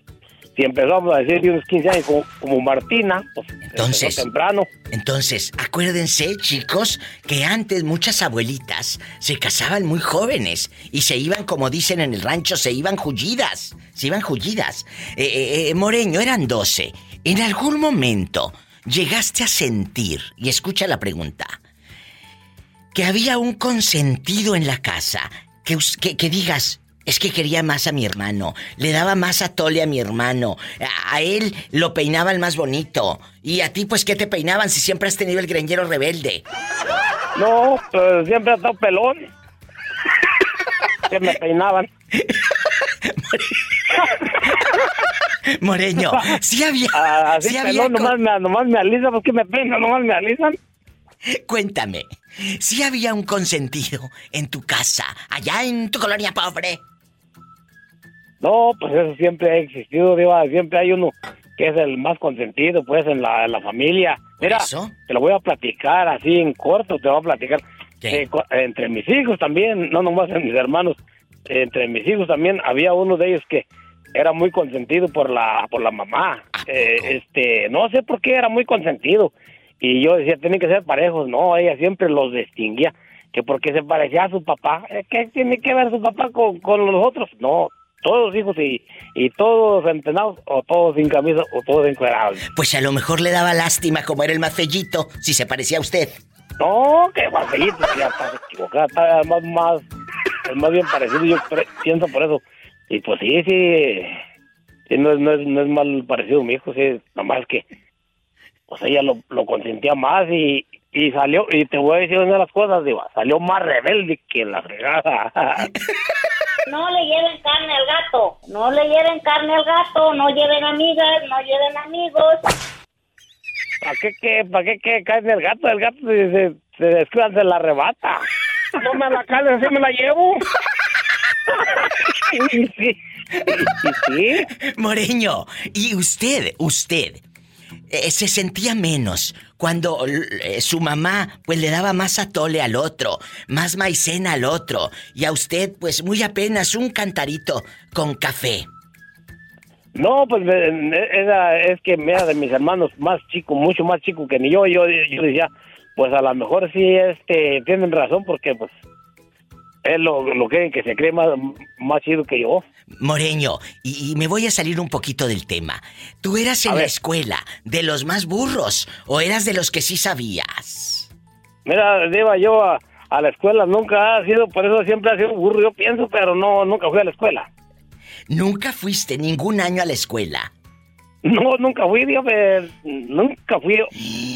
O: Si empezamos a decir de unos 15 años como, como Martina, pues
B: Entonces,
O: temprano.
B: Entonces, acuérdense, chicos, que antes muchas abuelitas se casaban muy jóvenes y se iban, como dicen en el rancho, se iban jullidas. Se iban jullidas. Eh, eh, eh, Moreño, eran 12. En algún momento llegaste a sentir, y escucha la pregunta, que había un consentido en la casa, que, que digas, es que quería más a mi hermano, le daba más a Tole a mi hermano, a, él lo peinaba el más bonito, y a ti pues ¿qué te peinaban si siempre has tenido el greñero rebelde?
O: No, pues siempre ha estado pelón. que me peinaban. [LAUGHS]
B: Moreño, sí había...
O: Ah, Así
B: sí había
O: nomás, me, nomás me alisan, ¿por qué me peinan? Nomás me alisan.
B: Cuéntame, si había un consentido en tu casa, allá en tu colonia pobre?
O: No, pues eso siempre ha existido, Diva. Siempre hay uno que es el más consentido, pues, en la, en la familia. Mira, te lo voy a platicar así en corto, te voy a platicar. Eh, entre mis hijos también, no nomás en mis hermanos, entre mis hijos también había uno de ellos que era muy consentido por la por la mamá. Eh, este, no sé por qué era muy consentido. Y yo decía, tienen que ser parejos. No, ella siempre los distinguía. Que porque se parecía a su papá. Eh, ¿Qué tiene que ver su papá con, con los otros? No, todos hijos y, y todos entrenados, o todos sin camisa, o todos encuerados.
B: Pues a lo mejor le daba lástima como era el más fellito, si se parecía a usted.
O: No, que Marcelito, ya estás equivocada, está más, más, es más bien parecido, yo pienso por eso. Y pues sí, sí, sí no, es, no, es, no es mal parecido mi hijo, sí, nomás que, pues ella lo, lo consentía más y, y salió, y te voy a decir una de las cosas, digo, salió más rebelde que la fregada. [LAUGHS]
P: No le lleven carne al gato, no le lleven carne al gato, no lleven amigas, no lleven amigos.
O: ¿Para qué, qué, para qué, qué cae en el gato? El gato se, se, se descuida, se la arrebata. No me la carne, así me la llevo. [LAUGHS] sí, sí, sí.
B: Moreño, y usted, usted, eh, se sentía menos cuando eh, su mamá pues le daba más atole al otro, más maicena al otro, y a usted pues muy apenas un cantarito con café.
O: No, pues era, es que mira, de mis hermanos más chicos, mucho más chicos que ni yo, yo, yo decía, pues a lo mejor sí este, tienen razón porque pues él lo, lo que, que se cree más, más chido que yo.
B: Moreño, y, y me voy a salir un poquito del tema. ¿Tú eras en la escuela de los más burros o eras de los que sí sabías?
O: Mira, Diva, yo a, a la escuela nunca ha sido, por eso siempre ha sido burro, yo pienso, pero no, nunca fui a la escuela.
B: ¿Nunca fuiste ningún año a la escuela?
O: No, nunca fui, Dios, nunca fui.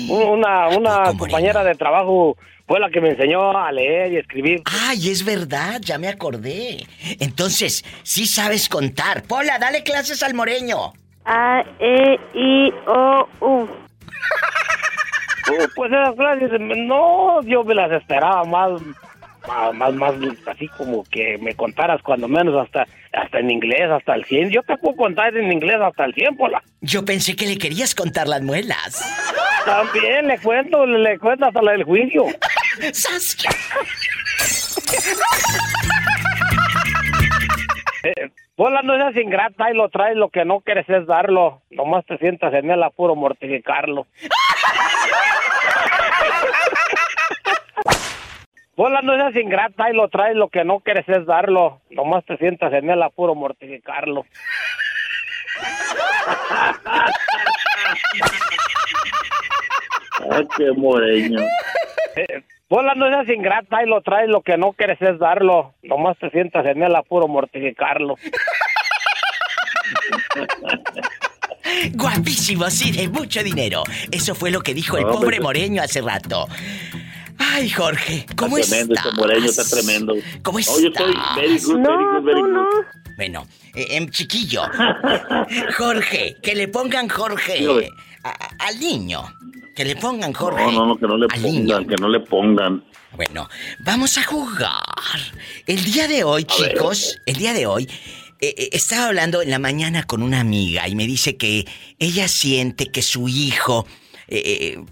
O: Una, una compañera de trabajo fue la que me enseñó a leer y escribir.
B: Ay, es verdad, ya me acordé. Entonces, sí sabes contar. Pola, dale clases al moreño.
D: A, E, I, O, U.
O: Uh, Pues esas clases, no, yo me las esperaba más, más, más, más así como que me contaras cuando menos hasta, hasta en inglés, hasta el 100. Yo te puedo contar en inglés hasta el 100, Pola.
B: Yo pensé que le querías contar las muelas.
O: También le cuento, le, le cuento hasta la del juicio. [LAUGHS]
B: ¡Sas!
O: Eh, Bola no seas ingrata y lo traes, lo que no quieres es darlo. Nomás te sientas en el apuro mortificarlo. Bola no seas ingrata y lo traes, lo que no quieres es darlo. Nomás te sientas en el apuro mortificarlo. [LAUGHS]
Q: Ay, qué moreño.
O: Eh, bola no seas ingrata y lo traes, lo que no quieres es darlo. Nomás te sientas en el apuro mortificarlo. [LAUGHS]
B: Guapísimo, sí, de mucho dinero. Eso fue lo que dijo el pobre moreño hace rato. Ay, Jorge, ¿cómo
Q: está tremendo,
B: estás?
Q: este moreño está tremendo.
B: ¿Cómo
Q: No, yo estoy
B: estás?
Q: very good, very good, very good.
B: Bueno, eh, em, chiquillo. [LAUGHS] Jorge, que le pongan Jorge a- a- al niño. Que le pongan Jorge.
Q: No, no, no, que no le
B: al niño.
Q: pongan, que no le pongan.
B: Bueno, vamos a jugar. El día de hoy, chicos, el día de hoy, eh, eh, estaba hablando en la mañana con una amiga y me dice que ella siente que su hijo, eh, eh,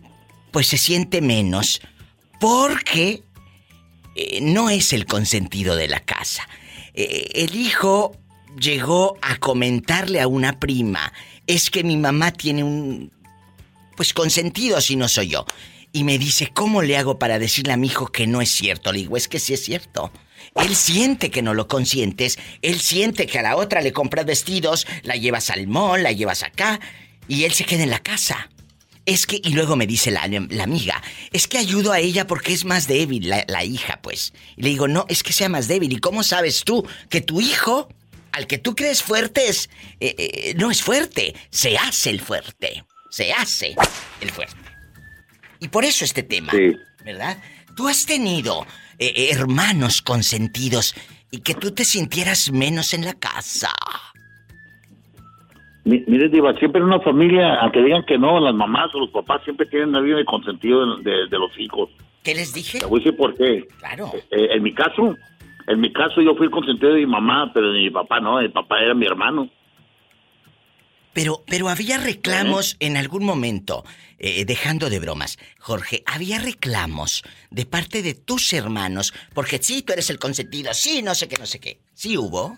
B: pues se siente menos porque eh, no es el consentido de la casa. Eh, el hijo llegó a comentarle a una prima, es que mi mamá tiene un pues consentido si no soy yo. Y me dice, ¿cómo le hago para decirle a mi hijo que no es cierto? Le digo, es que sí es cierto. Él siente que no lo consientes, él siente que a la otra le compras vestidos, la llevas al mall, la llevas acá, y él se queda en la casa. Es que, y luego me dice la, la amiga, es que ayudo a ella porque es más débil, la, la hija, pues. Y le digo, no, es que sea más débil. ¿Y cómo sabes tú que tu hijo, al que tú crees fuerte, es, eh, eh, no es fuerte? Se hace el fuerte. Se hace el fuerte. Y por eso este tema, ¿verdad? Tú has tenido eh, eh, hermanos consentidos y que tú te sintieras menos en la casa.
Q: Mi- Mire, Diva, siempre en una familia, aunque digan que no, las mamás o los papás siempre tienen alguien de consentido de, de- de los hijos.
B: ¿Qué les dije?
Q: Te voy a decir por qué.
B: Claro.
Q: Eh, en mi caso, en mi caso yo fui el consentido de mi mamá, pero de mi papá no, el papá era mi hermano.
B: Pero, pero había reclamos en algún momento, eh, dejando de bromas, Jorge, había reclamos de parte de tus hermanos, porque sí, tú eres el consentido, sí, no sé qué, no sé qué. ¿Sí hubo?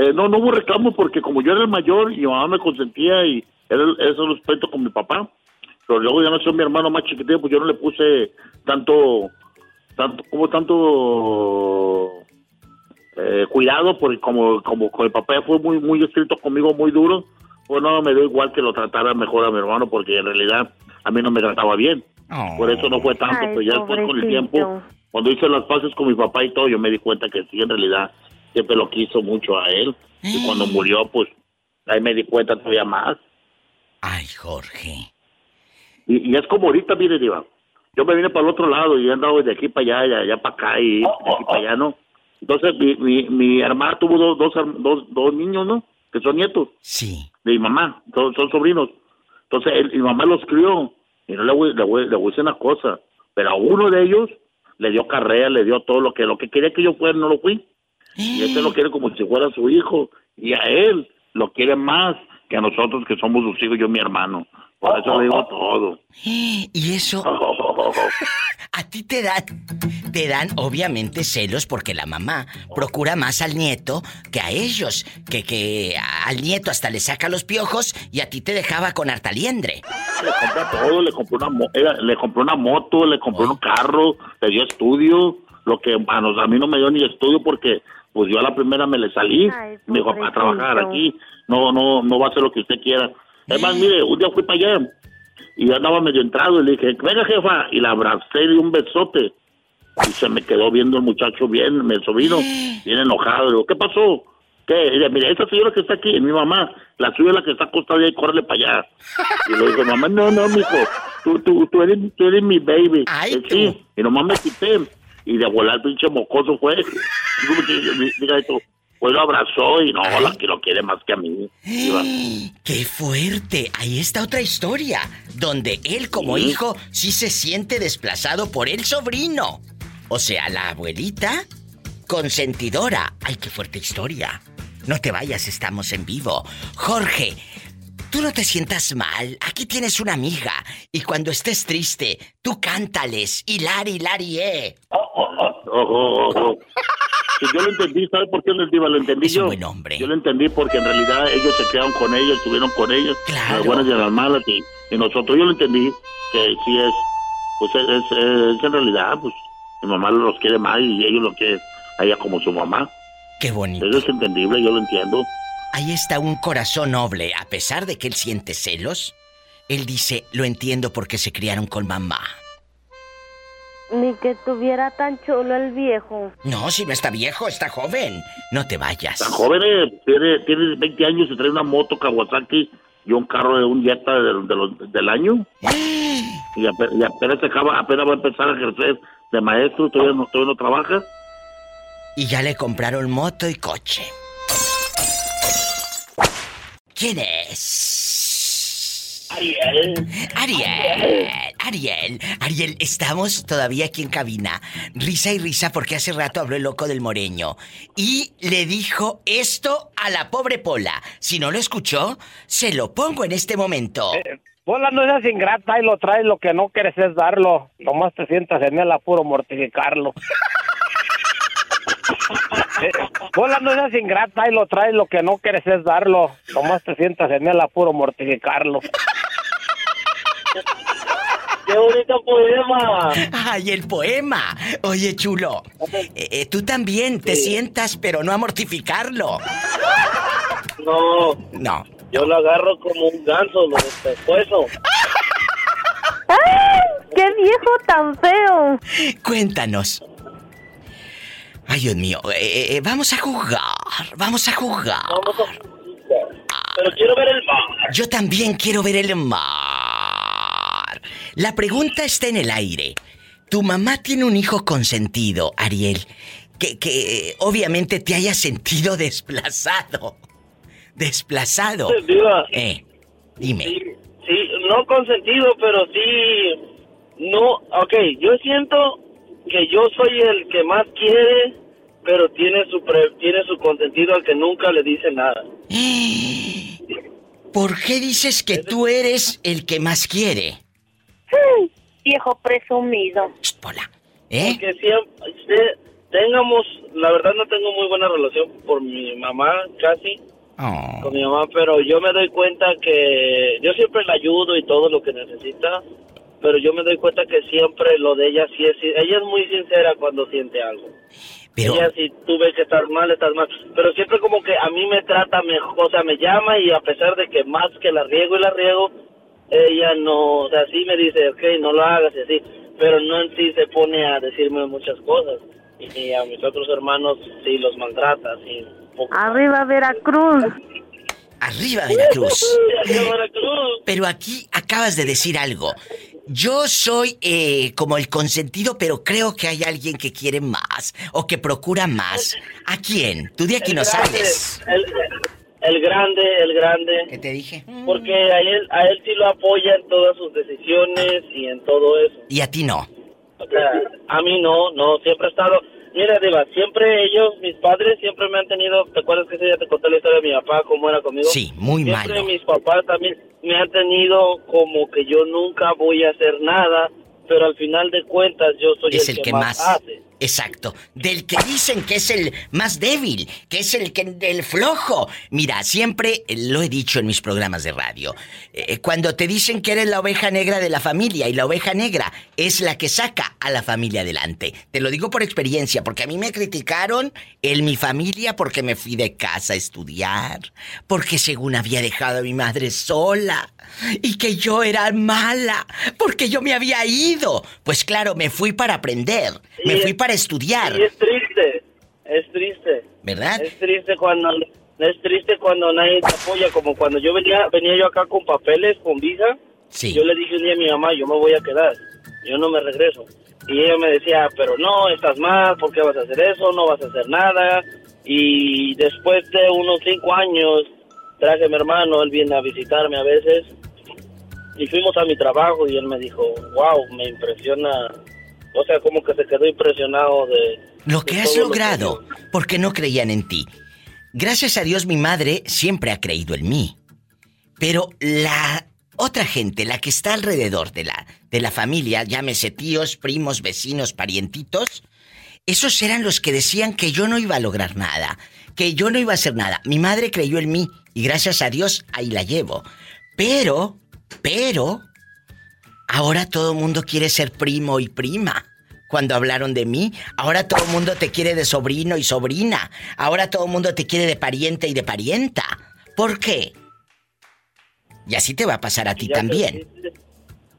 Q: Eh, no, no hubo reclamo porque como yo era el mayor y mi mamá me consentía y era el- eso lo respeto con mi papá. Pero luego ya nació mi hermano más chiquitito, pues yo no le puse tanto, tanto, como tanto eh, cuidado, porque como, como con el papá ya fue muy, muy estricto conmigo, muy duro, pues no me dio igual que lo tratara mejor a mi hermano, porque en realidad a mí no me trataba bien. Por eso no fue tanto,
D: Ay,
Q: pero ya después con el tiempo, cuando hice las paces con mi papá y todo, yo me di cuenta que sí, en realidad siempre lo quiso mucho a él. Y cuando murió, pues ahí me di cuenta todavía más.
B: Ay, Jorge.
Q: Y, y es como ahorita, mire, Diva. Yo me vine para el otro lado y he andado de aquí para allá, de allá para acá y de aquí para allá, ¿no? Entonces, mi, mi, mi hermana tuvo dos, dos, dos, dos niños, ¿no? Que son nietos.
B: Sí.
Q: De mi mamá, son, son sobrinos. Entonces, él- mi mamá los crió. Y no le voy, le, voy, le voy a decir una cosa. Pero a uno de ellos le dio carrera, le dio todo lo que, lo que quería que yo fuera, no lo fui. Y este lo quiere como si fuera su hijo. Y a él lo quiere más que a nosotros que somos sus hijos, yo y mi hermano. Por eso le digo todo.
B: Y eso [LAUGHS] a ti te dan, te dan obviamente celos porque la mamá procura más al nieto que a ellos, que, que al nieto hasta le saca los piojos y a ti te dejaba con hartaliendre.
Q: Le compró todo, le compró una, le compró una moto, le compró un carro, le dio estudio, lo que a, nos- a mí no me dio ni estudio porque pues yo a la primera me le salí, me dijo, para trabajar aquí, no, no, no va a hacer lo que usted quiera. Es más, mire, un día fui para allá y yo andaba medio entrado y le dije, venga jefa, y la abracé y di un besote. Y se me quedó viendo el muchacho bien, mi sobrino, [GASPS] bien enojado. Le digo, ¿qué pasó? ¿Qué? Y dice, mira, esa señora que está aquí es mi mamá, la suya es la que está acostada ahí, córrele para allá. Y le digo, mamá, no, no, mijo, tú, tú, tú, eres, tú eres mi baby. Y sí, y nomás me quité. Y de volar el pinche mocoso fue. [LAUGHS] Diga esto, pues lo abrazó y no, la que lo quiere más que a mí. [GASPS]
B: ¡Qué fuerte! Ahí está otra historia, donde él como
Q: Sí.
B: hijo sí se siente desplazado por el sobrino. O sea, la abuelita consentidora. ¡Ay, qué fuerte historia! No te vayas, estamos en vivo. Jorge, tú no te sientas mal. Aquí tienes una amiga. Y cuando estés triste, tú cántales. Hilari, Hilari, eh.
Q: Oh, oh, oh. yo lo entendí, ¿sabes por qué les digo? Lo entendí yo. Yo lo entendí porque en realidad ellos se quedaron con ellos, estuvieron con ellos, las buenas y las malas, y, nosotros yo lo entendí, que sí es, pues es, es, en realidad, pues mi mamá los quiere más y ellos lo quieren a ella como su mamá.
B: Qué bonito.
Q: Eso es entendible, yo lo entiendo.
B: Ahí está un corazón noble, a pesar de que él siente celos. Él dice, lo entiendo porque se criaron con mamá.
D: Ni que tuviera tan chulo el viejo.
B: No, si no está viejo, está joven. No te vayas.
Q: Está joven, eh, tiene, tiene 20 años y trae una moto Kawasaki y un carro de un Jetta del año. [GASPS] y, apenas, acaba, apenas va a empezar a ejercer de maestro, todavía no, todavía no trabaja.
B: Y ya le compraron moto y coche. ¿Quién es?
R: Ariel.
B: Ariel. Ariel. Ariel, estamos todavía aquí en cabina. Risa y risa porque hace rato habló el loco del moreño. Y le dijo esto a la pobre Pola. Si no lo escuchó, se lo pongo en este momento.
O: Eh, Pola no es ingrata y lo trae lo que no quieres es darlo. Nomás te sientas en el apuro mortificarlo. [LAUGHS] [LAUGHS] Pola no seas ingrata y lo traes, lo que no quieres es darlo. Nomás te sientas en el apuro mortificarlo. [LAUGHS]
R: ¡Qué bonito poema!
B: ¡Ay, el poema! Oye, chulo, eh, eh, tú también te sientas, pero no a mortificarlo.
R: No.
B: No.
R: Yo lo agarro como un ganso, lo despeso.
D: ¡Ay! ¡Qué viejo tan feo!
B: Cuéntanos, Ay, Dios mío, eh, eh, eh, vamos a jugar, vamos a jugar.
R: Vamos a. Pero quiero ver el mar.
B: Yo también quiero ver el mar. La pregunta está en el aire. Tu mamá tiene un hijo consentido, Ariel, que, que obviamente te haya sentido desplazado. Desplazado. Eh, dime.
R: Sí, sí, no consentido, pero sí. No, ok, yo siento que yo soy el que más quiere, pero tiene su tiene su consentido al que nunca le dice nada. [GASPS]
B: ¿Por qué dices que tú eres el que más quiere?
N: viejo presumido.
B: Hola. ¿Eh?
R: Porque siempre tengamos, la verdad no tengo muy buena relación por mi mamá casi.
B: Oh.
R: Con mi mamá, pero yo me doy cuenta que yo siempre la ayudo y todo lo que necesita, pero yo me doy cuenta que siempre lo de ella sí es, ella es muy sincera cuando siente algo. Ella si tú ves que estás mal, estás mal, pero siempre como que a mí me trata mejor, o sea, me llama y a pesar de que más que la riego y la riego, ella no, o sea, sí me dice, ok, no lo hagas y así, pero no en sí se pone a decirme muchas cosas. Y, a mis otros hermanos sí los maltrata, sí.
D: Arriba Veracruz. [LAUGHS]
B: Arriba Veracruz. Pero aquí acabas de decir algo. Yo soy eh, como el consentido, pero creo que hay alguien que quiere más o que procura más. ¿A quién? Tú de aquí no sabes.
R: El, grande, el grande.
B: ¿Qué te dije?
R: Porque a él, a él sí lo apoya en todas sus decisiones y en todo eso.
B: ¿Y a ti no?
R: O sea, a mí no, no, siempre he estado Mira, Diva, siempre ellos, mis padres, siempre me han tenido. ¿Te acuerdas que ese día te conté la historia de mi papá, cómo era conmigo?
B: Sí, muy
R: mal.
B: Siempre
R: mis papás también me han tenido como que yo nunca voy a hacer nada, pero al final de cuentas yo soy el, que, más hace.
B: Exacto. Del que dicen que es el más débil, que es el que del flojo. Mira, siempre lo he dicho en mis programas de radio. Eh, cuando te dicen que eres la oveja negra de la familia y la oveja negra es la que saca a la familia adelante. Te lo digo por experiencia, porque a mí me criticaron en mi familia porque me fui de casa a estudiar, porque según había dejado a mi madre sola y que yo era mala, porque yo me había ido. Pues claro, me fui para aprender, me fui para estudiar.
R: Y es triste, es triste.
B: ¿Verdad?
R: Es triste cuando es triste cuando nadie te apoya, como cuando yo venía venía yo acá con papeles, con visa.
B: Sí.
R: Yo le dije un día a mi mamá, yo me voy a quedar, yo no me regreso. Y ella me decía, pero no, estás mal, ¿por qué vas a hacer eso? No vas a hacer nada. Y después de unos cinco años, traje a mi hermano, él viene a visitarme a veces. Y fuimos a mi trabajo y él me dijo, wow, me impresiona o sea, como que se quedó impresionado de...
B: Lo que has logrado, porque no creían en ti. Gracias a Dios mi madre siempre ha creído en mí. Pero la otra gente, la que está alrededor de la, de la familia, llámese tíos, primos, vecinos, parientitos, esos eran los que decían que yo no iba a lograr nada, que yo no iba a hacer nada. Mi madre creyó en mí y gracias a Dios ahí la llevo. Pero, pero, ahora todo el mundo quiere ser primo y prima. Cuando hablaron de mí, ahora todo el mundo te quiere de sobrino y sobrina. Ahora todo el mundo te quiere de pariente y de parienta. ¿Por qué? Y así te va a pasar a ti también.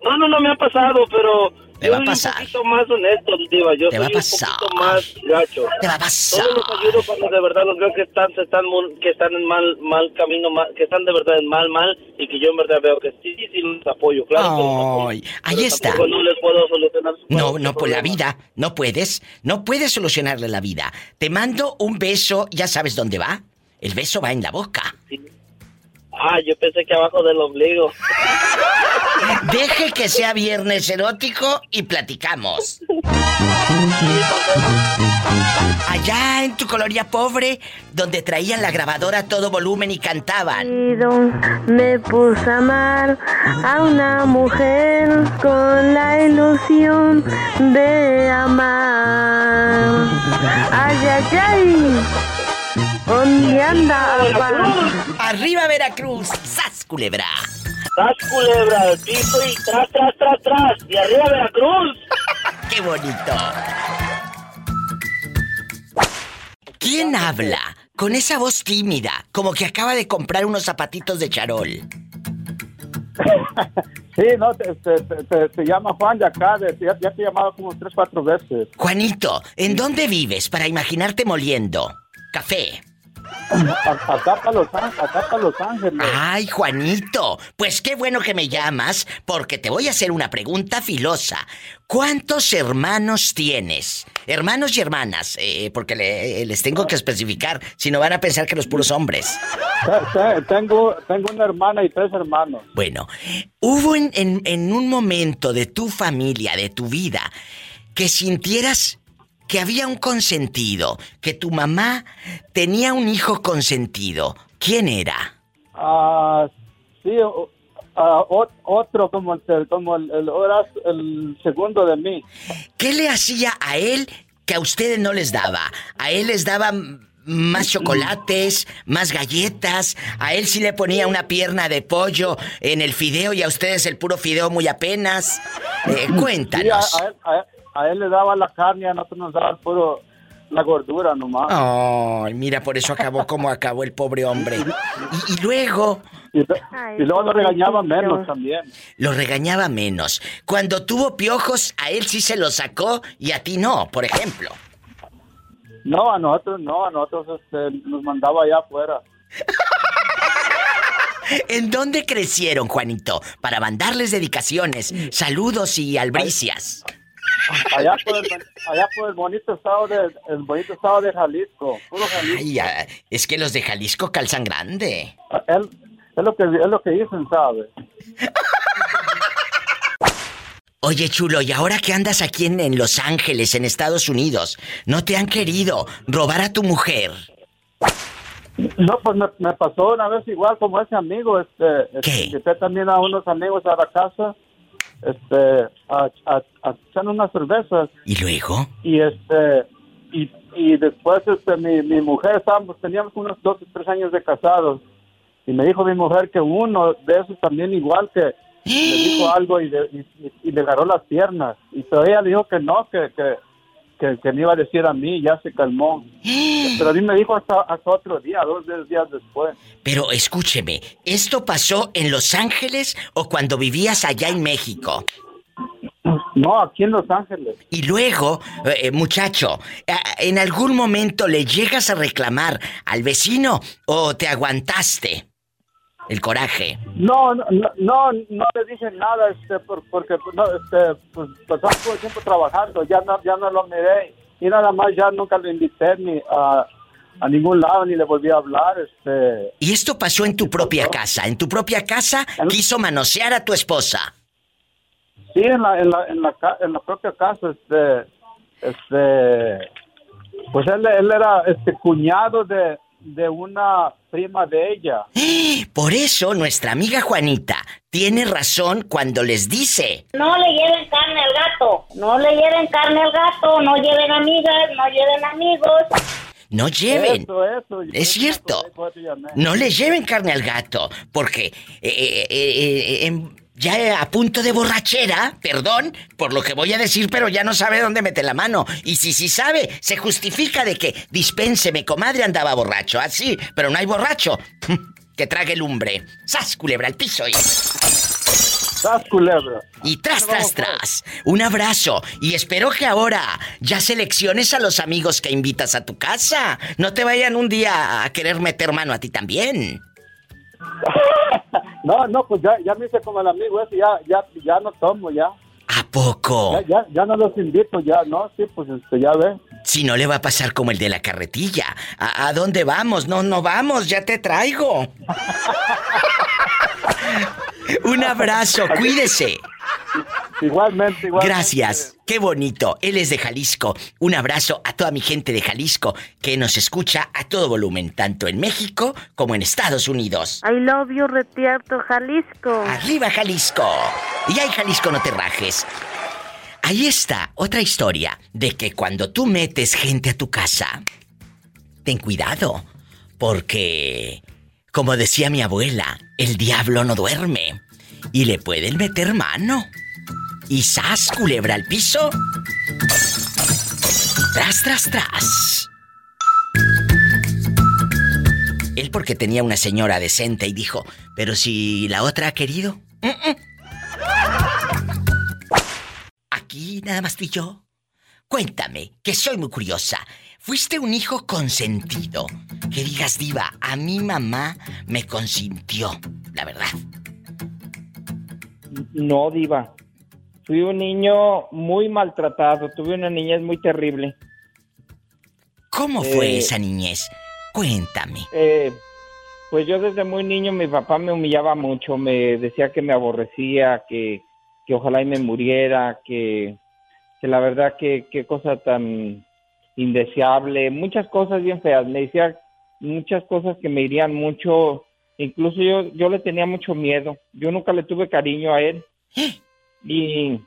R: No, no, no me ha pasado, pero
B: te va a pasar.
R: un poquito más honesto, Diva. Yo
B: te
R: soy
B: va a pasar.
R: un poquito más gacho.
B: Te va a pasar.
R: Solo los ayudo cuando de verdad los veo que están, están, que están en mal, mal camino, mal, que están de verdad en mal, mal, y que yo en verdad veo que sí, sí los apoyo, claro. que los apoyo.
B: Ahí está.
R: No les puedo solucionar su
B: No, no, por la vida. No puedes. No puedes solucionarle la vida. Te mando un beso, ya sabes dónde va. El beso va en la boca.
R: Sí. Ah, yo pensé que abajo del ombligo.
B: Deje que sea viernes erótico y platicamos. Allá en tu colonia pobre, donde traían la grabadora a todo volumen y cantaban.
D: Me puse a amar a una mujer con la ilusión de amar. Ay, ay, ay. ¿Dónde anda?
B: Arriba Veracruz, sas culebra.
R: Sas culebra, el piso y tras, tras, tras, tras. Y arriba Veracruz. [LAUGHS]
B: ¡Qué bonito! ¿Quién habla con esa voz tímida, como que acaba de comprar unos zapatitos de charol? [LAUGHS]
C: Sí, no, te, te, te, te llama Juan de acá, de, ya, ya, te he llamado como tres, cuatro veces.
B: Juanito, ¿en dónde vives para imaginarte moliendo? Café.
C: Acá para Los, acá Los Ángeles.
B: Ay, Juanito, pues qué bueno que me llamas, porque te voy a hacer una pregunta filosa. ¿Cuántos hermanos tienes? Hermanos y hermanas, eh, porque le, les tengo que especificar, si no van a pensar que los puros hombres.
C: Tengo, tengo una hermana y tres hermanos.
B: Bueno, hubo en, en, en un momento de tu familia, de tu vida, que sintieras que había un consentido, que tu mamá tenía un hijo consentido. ¿Quién era?
C: Ah, sí, uh, otro como el, como el, el, segundo de mí.
B: ¿Qué le hacía a él que a ustedes no les daba? A él les daba más chocolates, más galletas. A él sí le ponía una pierna de pollo en el fideo y a ustedes el puro fideo muy apenas. Eh, cuéntanos.
C: a, él, le daba la carne, a nosotros nos daba puro la gordura nomás.
B: Ay, mira, por eso acabó como acabó el pobre hombre. Y, luego...
C: Y, luego lo regañaba menos también.
B: Lo regañaba menos. Cuando tuvo piojos, a él sí se lo sacó y a ti no, por ejemplo.
C: No, a nosotros no, a nosotros este, nos mandaba allá afuera. [LAUGHS]
B: ¿En dónde crecieron, Juanito? Para mandarles dedicaciones, saludos y albricias.
C: Allá por el, allá por el bonito estado de, el bonito estado de Jalisco, puro Jalisco.
B: Ay, es que los de Jalisco calzan grande.
C: Él, es lo que es lo que dicen, ¿sabe?
B: Oye, chulo, y ahora que andas aquí en, en, Los Ángeles, en Estados Unidos, ¿no te han querido robar a tu mujer?
C: No, pues me, pasó una vez igual como ese amigo, este, este invité también a unos amigos a la casa, este, a, a, a echar unas cervezas.
B: ¿Y luego?
C: Y este, y, y después este, mi, mi mujer, estábamos, teníamos unos dos o tres años de casados, y me dijo mi mujer que uno de esos también igual que le dijo [GASPS] algo y, le, y, y le agarró las piernas. Y todavía le dijo que no, que, que, que, que, me iba a decir a mí, ya se calmó. [GASPS] Pero a mí me dijo hasta, hasta otro día, dos días después.
B: Pero escúcheme, ¿esto pasó en Los Ángeles o cuando vivías allá en México?
C: No, aquí en Los Ángeles.
B: Y luego, eh, muchacho, ¿en algún momento le llegas a reclamar al vecino o te aguantaste? El coraje.
C: No, no, no, no le dije nada, este, porque no, este, pues pasaba todo el tiempo trabajando, ya no, ya no lo miré y nada más ya nunca lo invité ni a, a ningún lado ni le volví a hablar, este.
B: Y esto pasó en tu propia casa, en tu propia casa quiso manosear a tu esposa.
C: Sí, en la, en la, en la, en la propia casa, este, este, pues él, él era este cuñado de de una prima de ella. [GASPS]
B: Por eso nuestra amiga Juanita tiene razón cuando les dice...
P: No le lleven carne al gato, no le lleven carne al gato, no lleven amigas, no lleven amigos.
B: No lleven. es cierto. No le lleven carne al gato, porque eh, eh, eh, ya a punto de borrachera, perdón por lo que voy a decir, pero ya no sabe dónde mete la mano. Y si sí sabe, se justifica de que dispénseme, comadre andaba borracho. Así, pero no hay borracho. [LAUGHS] que trague lumbre. ¡Sas, culebra al piso! Y... Y tras, tras, tras. Un abrazo. Y espero que ahora ya selecciones a los amigos que invitas a tu casa. No te vayan un día a querer meter mano a ti también. [LAUGHS]
C: no, no, pues ya, ya me hice como el amigo ese, ya, ya, ya no tomo, ya.
B: ¿A poco?
C: Ya, ya, ya, no los invito, ya, ¿no? Sí, pues este, ya ve.
B: Si no le va a pasar como el de la carretilla. ¿A, a dónde vamos? No, no vamos, ya te traigo. [LAUGHS] Un abrazo, cuídese.
C: Igualmente, igualmente.
B: Gracias. Qué bonito. Él es de Jalisco. Un abrazo a toda mi gente de Jalisco que nos escucha a todo volumen, tanto en México como en Estados Unidos.
D: I love you, Retierto, Jalisco.
B: Arriba, Jalisco. Y ay, Jalisco, no te rajes. Ahí está otra historia de que cuando tú metes gente a tu casa, ten cuidado, porque, como decía mi abuela, el diablo no duerme y le pueden meter mano. Y sas, culebra al piso. Tras, tras, tras. Él porque tenía una señora decente y dijo, pero si la otra ha querido. Aquí nada más tú yo. Cuéntame, que soy muy curiosa. ¿Fuiste un hijo consentido? Que digas, diva, a mi mamá me consintió, la verdad.
S: No, diva. Fui un niño muy maltratado, tuve una niñez muy terrible.
B: ¿Cómo fue eh, esa niñez? Cuéntame.
S: Eh, pues yo desde muy niño mi papá me humillaba mucho, me decía que me aborrecía, que, que ojalá y me muriera, que, que la verdad que qué cosa tan indeseable, muchas cosas bien feas, me decía muchas cosas que me irían mucho, incluso yo, yo le tenía mucho miedo, yo nunca le tuve cariño a él y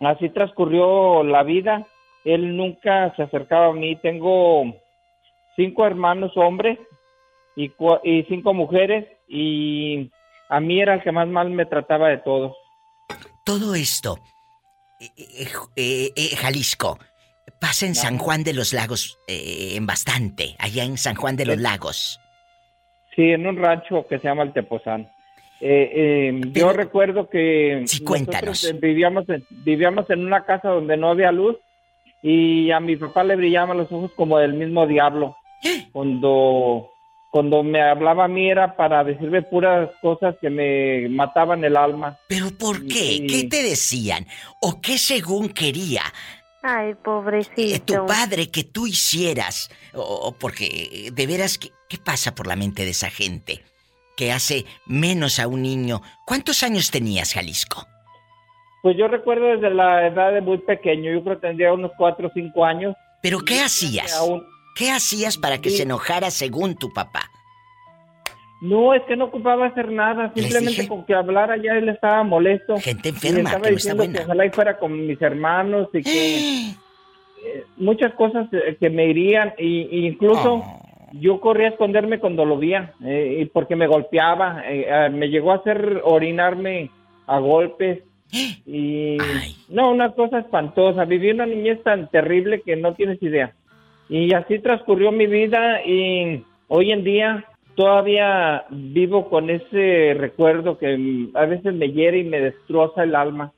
S: así transcurrió la vida, él nunca se acercaba a mí, tengo cinco hermanos hombres y, y cinco mujeres y a mí era el que más mal me trataba de todos.
B: Todo esto, eh, eh, eh, Jalisco, pasa en San Juan de los Lagos en bastante, allá en San Juan de los Lagos.
S: Sí, en un rancho que se llama el Tepozán. Yo recuerdo que
B: sí, cuéntanos.
S: vivíamos en, vivíamos en una casa donde no había luz y a mi papá le brillaban los ojos como del mismo diablo. Cuando cuando me hablaba a mí era para decirme puras cosas que me mataban el alma.
B: ¿Pero por qué? ¿Qué te decían? ¿O qué según quería?
D: Ay, pobrecito.
B: Eh, tu padre que tú hicieras. O, porque, de veras, ¿qué, ¿qué pasa por la mente de esa gente? Que hace menos a un niño. ¿Cuántos años tenías, Jalisco?
S: Pues yo recuerdo desde la edad de muy pequeño. Yo creo que tendría unos cuatro o cinco años.
B: ¿Pero qué hacías? ¿Qué hacías para que se enojara según tu papá?
S: No, es que no ocupaba hacer nada, simplemente con que hablara ya él estaba molesto.
B: Gente enferma,
S: estaba diciendo que ojalá y fuera con mis hermanos y que eh, muchas cosas eh, que me irían y, incluso oh. Yo corría a esconderme cuando lo veía eh, porque me golpeaba, me llegó a hacer orinarme a golpes [GASPS] y no, una cosa espantosa, viví una niñez tan terrible que no tienes idea. Y así transcurrió mi vida y hoy en día todavía vivo con ese recuerdo que a veces me hiere y me destroza el alma.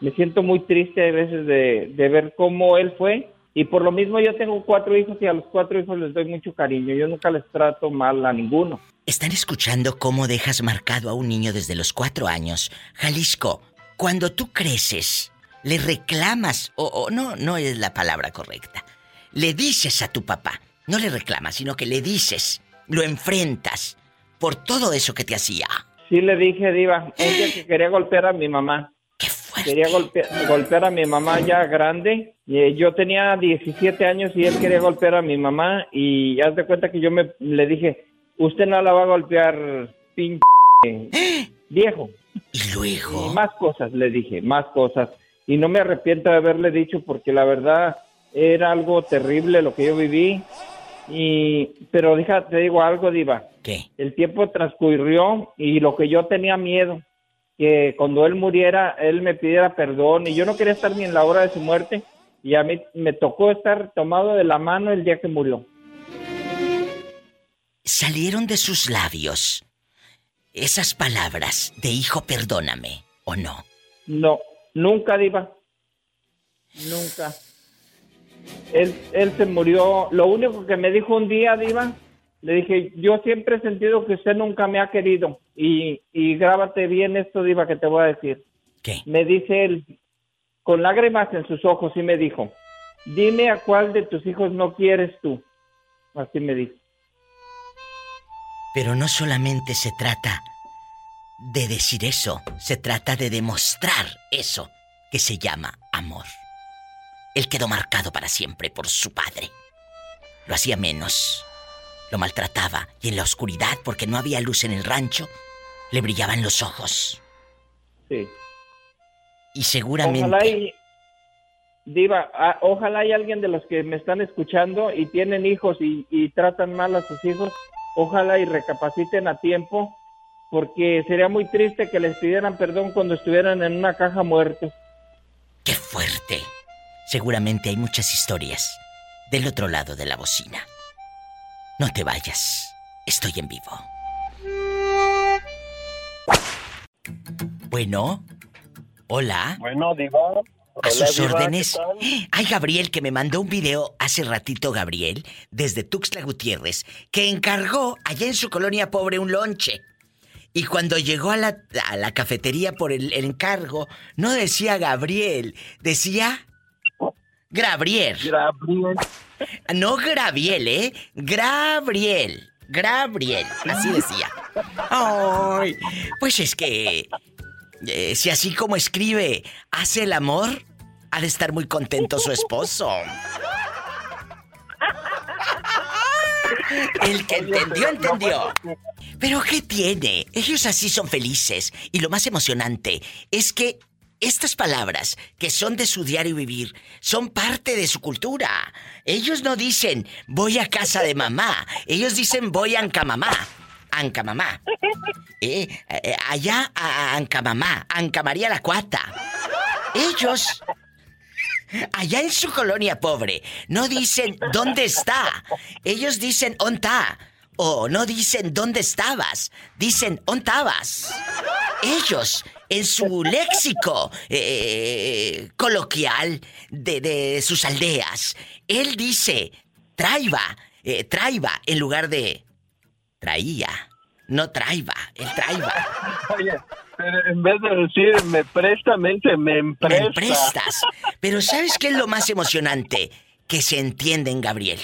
S: Me siento muy triste a veces de, ver cómo él fue y por lo mismo yo tengo cuatro hijos y a los cuatro hijos les doy mucho cariño. Yo nunca les trato mal a ninguno.
B: Están escuchando cómo dejas marcado a un niño desde los cuatro años. Jalisco, cuando tú creces, le reclamas, o no, no es la palabra correcta le dices a tu papá, no le reclamas, sino que le dices, lo enfrentas por todo eso que te hacía.
S: Sí le dije, Diva, ella que [GASPS] quería golpear a mi mamá.
B: ¡Qué fuerte!
S: quería golpear, golpear a mi mamá ya grande. Y, eh, yo tenía 17 años y él quería golpear a mi mamá y haz de cuenta que yo me le dije, usted no la va a golpear, pinche [GASPS] viejo.
B: Y luego.
S: más cosas le dije, más cosas. Y no me arrepiento de haberle dicho porque la verdad era algo terrible lo que yo viví. Y, pero déjate, te digo algo, Diva.
B: ¿Qué?
S: El tiempo transcurrió y lo que yo tenía miedo, que cuando él muriera, él me pidiera perdón y yo no quería estar ni en la hora de su muerte y a mí me tocó estar tomado de la mano el día que murió.
B: Salieron de sus labios esas palabras de hijo, perdóname, ¿o no?
S: No, nunca, Diva. Nunca. Él, él se murió. Lo único que me dijo un día, Diva, le dije, yo siempre he sentido que usted nunca me ha querido. Y, y grábate bien esto, Diva, que te voy a decir.
B: ¿Qué?
S: Me dice él, con lágrimas en sus ojos, y me dijo, dime a cuál de tus hijos no quieres tú. Así me dice.
B: Pero no solamente se trata de decir eso, se trata de demostrar eso que se llama amor. Él quedó marcado para siempre por su padre. Lo hacía menos, lo maltrataba y en la oscuridad, porque no había luz en el rancho, le brillaban los ojos.
S: Sí.
B: Y seguramente...
S: Ojalá y, Diva, ah, ojalá hay alguien de los que me están escuchando y tienen hijos y, y tratan mal a sus hijos, ojalá y recapaciten a tiempo, porque sería muy triste que les pidieran perdón cuando estuvieran en una caja muertos.
B: ¡Qué fuerte! Seguramente hay muchas historias del otro lado de la bocina. No te vayas, estoy en vivo. Bueno, hola.
R: Bueno, Diva.
B: A sus órdenes. Ay, Gabriel, que me mandó un video hace ratito, Gabriel, desde Tuxtla Gutiérrez, que encargó allá en su colonia pobre un lonche. Y cuando llegó a la, a la cafetería por el, encargo, no decía Gabriel, decía Gabriel.
R: Gabriel.
B: No Graviel, ¿eh? Gabriel. Gabriel. Así decía. Ay, pues es que eh, si así como escribe, hace el amor, ha de estar muy contento su esposo. El que entendió, entendió. Pero ¿qué tiene? Ellos así son felices. Y lo más emocionante es que estas palabras, que son de su diario vivir, son parte de su cultura. Ellos no dicen voy a casa de mamá. Ellos dicen voy a Ancamamá. Ancamamá. [LAUGHS] Eh, eh, allá a Ancamamá. Anca María la Cuata. Ellos Allá en su colonia pobre, no dicen dónde está. Ellos dicen onta. O no dicen dónde estabas. Dicen ontabas. Ellos, en su léxico eh, coloquial de, sus aldeas, él dice traiba, eh, traiba en lugar de traía. No traiba, él traiba.
R: Oye, pero en vez de decir me presta, me me
B: Me prestas. Pero ¿sabes qué es lo más emocionante? Que se entienden, Gabriel.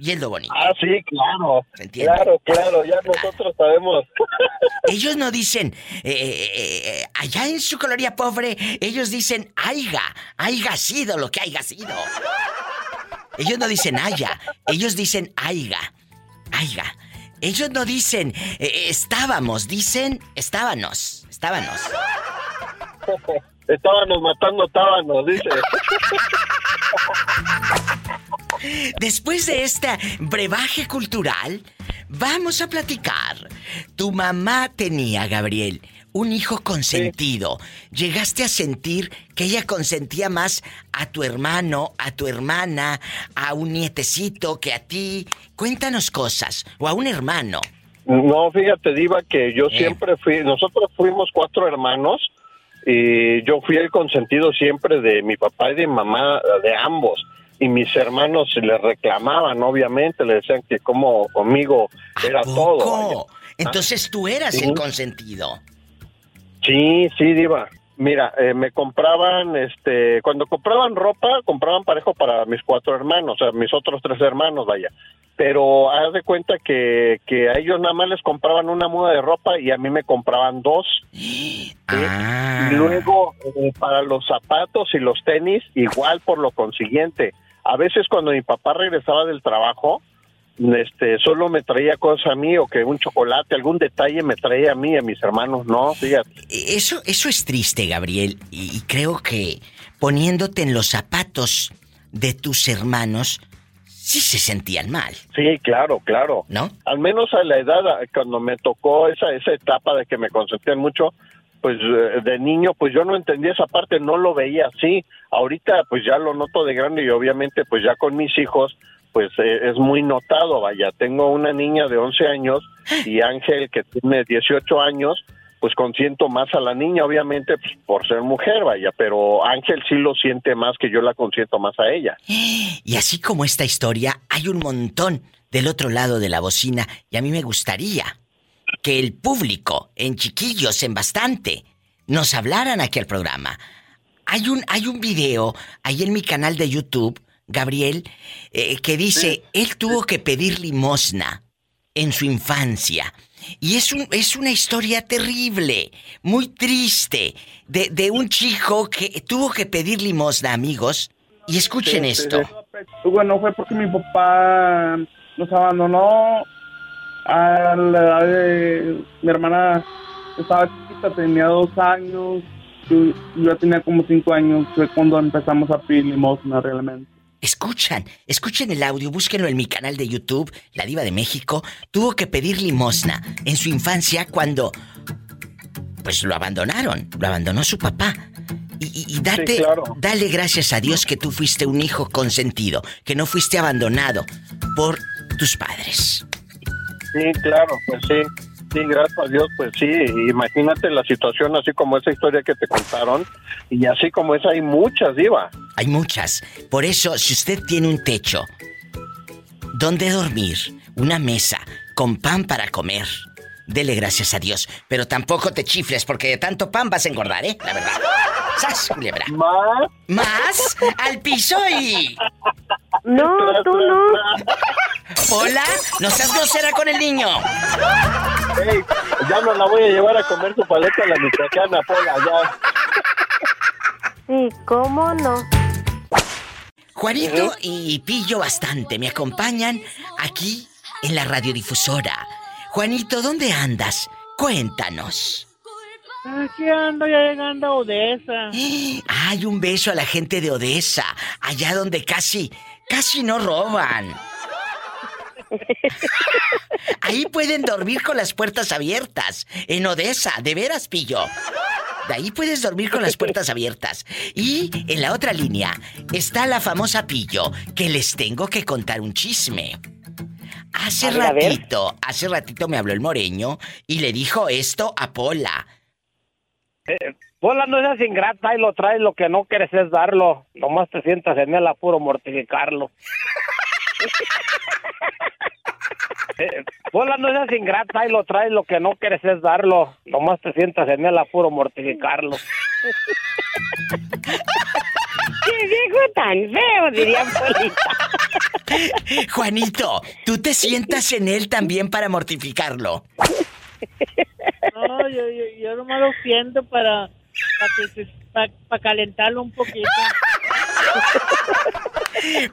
B: Y es lo bonito.
R: Ah, sí, claro. Claro, claro, ya nosotros sabemos. [LAUGHS]
B: Ellos no dicen, eh, eh, eh, allá en su colonia pobre, ellos dicen, aiga, aiga sido lo que haya sido. Ellos no dicen haya, ellos dicen aiga, aiga. Ellos no dicen estábamos, dicen estábanos, estábanos. [LAUGHS]
R: Estábamos matando tábanos, dice. [LAUGHS]
B: Después de este brebaje cultural, vamos a platicar. Tu mamá tenía, Gabriel, un hijo consentido. ¿Llegaste a sentir que ella consentía más a tu hermano, a tu hermana, a un nietecito que a ti? Cuéntanos cosas. O a un hermano.
R: No, fíjate, Diva, que yo eh. siempre fui. Nosotros fuimos cuatro hermanos. Y yo fui el consentido siempre de mi papá y de mi mamá, de ambos y mis hermanos le reclamaban, obviamente, le decían que como conmigo era todo.
B: Entonces tú eras el consentido.
R: Sí, sí, Diva.
T: Mira, eh, me compraban, este, cuando compraban ropa, compraban parejo para mis cuatro hermanos, o sea, mis otros tres hermanos, vaya. Pero haz de cuenta que, que a ellos nada más les compraban una muda de ropa y a mí me compraban dos. [GASPS]
B: Ah.
T: Y luego, eh, para los zapatos y los tenis, igual por lo consiguiente. A veces cuando mi papá regresaba del trabajo, este solo me traía cosas a mí o que un chocolate, algún detalle me traía a mí, a mis hermanos, no, fíjate.
B: Eso, eso es triste, Gabriel, y creo que poniéndote en los zapatos de tus hermanos, sí se sentían mal.
T: Sí, claro, claro.
B: ¿No?
T: Al menos a la edad, cuando me tocó esa, esa etapa de que me consentían mucho, pues eh, de niño, pues yo no entendía esa parte, no lo veía así. Ahorita, pues ya lo noto de grande y obviamente, pues ya con mis hijos, pues eh, es muy notado, vaya, tengo una niña de 11 años y Ángel que tiene 18 años, pues consiento más a la niña, obviamente, pues, por ser mujer, vaya, pero Ángel sí lo siente más que yo la consiento más a ella.
B: Y así como esta historia, hay un montón del otro lado de la bocina y a mí me gustaría que el público, en chiquillos, en bastante, nos hablaran aquí al programa. Hay un, hay un video ahí en mi canal de YouTube Gabriel, eh, que dice, él tuvo que pedir limosna en su infancia. Y es, un, es una historia terrible, muy triste, de, de un chico que tuvo que pedir limosna, amigos. Y escuchen esto.
C: Bueno, fue porque mi papá nos abandonó a la edad de mi hermana estaba chiquita, tenía dos años, yo, yo tenía como cinco años, fue cuando empezamos a pedir limosna realmente.
B: Escuchan, escuchen el audio, búsquenlo en mi canal de YouTube, La Diva de México. Tuvo que pedir limosna en su infancia cuando. Pues lo abandonaron, lo abandonó su papá. Y, date, dale gracias a Dios que tú fuiste un hijo consentido, que no fuiste abandonado por tus padres.
T: Sí, claro, pues sí. Sí, gracias a Dios, pues sí. Imagínate la situación así como esa historia que te contaron. Y así como esa hay muchas, Diva.
B: Hay muchas. Por eso, si usted tiene un techo, donde dormir, una mesa, con pan para comer, dele gracias a Dios. Pero tampoco te chifles porque de tanto pan vas a engordar, ¿eh? La verdad. ¡Sas, culebra!
T: ¿Más?
B: ¿Más? ¡Al piso y...!
D: No, tú no.
B: Hola, no seas grosera con el niño.
T: Hey, ya no la voy a llevar a comer su paleta a la michoacana, Pola, ya.
D: Sí, ¿cómo no?
B: Juanito y Pillo bastante me acompañan aquí en la radiodifusora. Juanito, ¿dónde andas? Cuéntanos.
U: Aquí ando ya llegando a Odessa. [GASPS]
B: Ay, un beso a la gente de Odessa, allá donde casi, casi no roban. Ahí pueden dormir con las puertas abiertas. En Odessa, de veras, pillo. De ahí puedes dormir con las puertas abiertas. Y en la otra línea está la famosa pillo, que les tengo que contar un chisme. Hace ratito, hace ratito me habló el moreño y le dijo esto a Pola.
O: Eh, Pola no seas ingrata y lo traes, lo que no quieres es darlo. Nomás te sientas en el apuro mortificarlo. [LAUGHS] Eh, Pola no seas ingrata y lo traes, lo que no quieres es darlo. Nomás te sientas en el apuro mortificarlo. [LAUGHS]
D: ¡Qué viejo tan feo! Diría Polita. [LAUGHS]
B: Juanito, ¿tú te sientas en él también para mortificarlo?
U: No, yo, yo, yo nomás lo siento para, para, para calentarlo un poquito.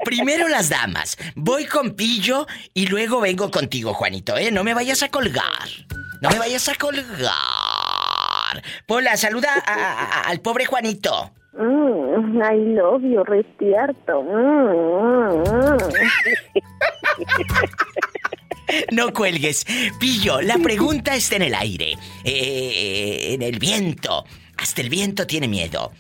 B: Primero las damas. Voy con Pillo y luego vengo contigo, Juanito, ¿eh? No me vayas a colgar. No me vayas a colgar. Pola, saluda al pobre Juanito.
D: Mm, I love you, respierto. Mm, mm, [LAUGHS]
B: no cuelgues. Pillo, la pregunta está en el aire. Eh, en el viento. Hasta el viento tiene miedo.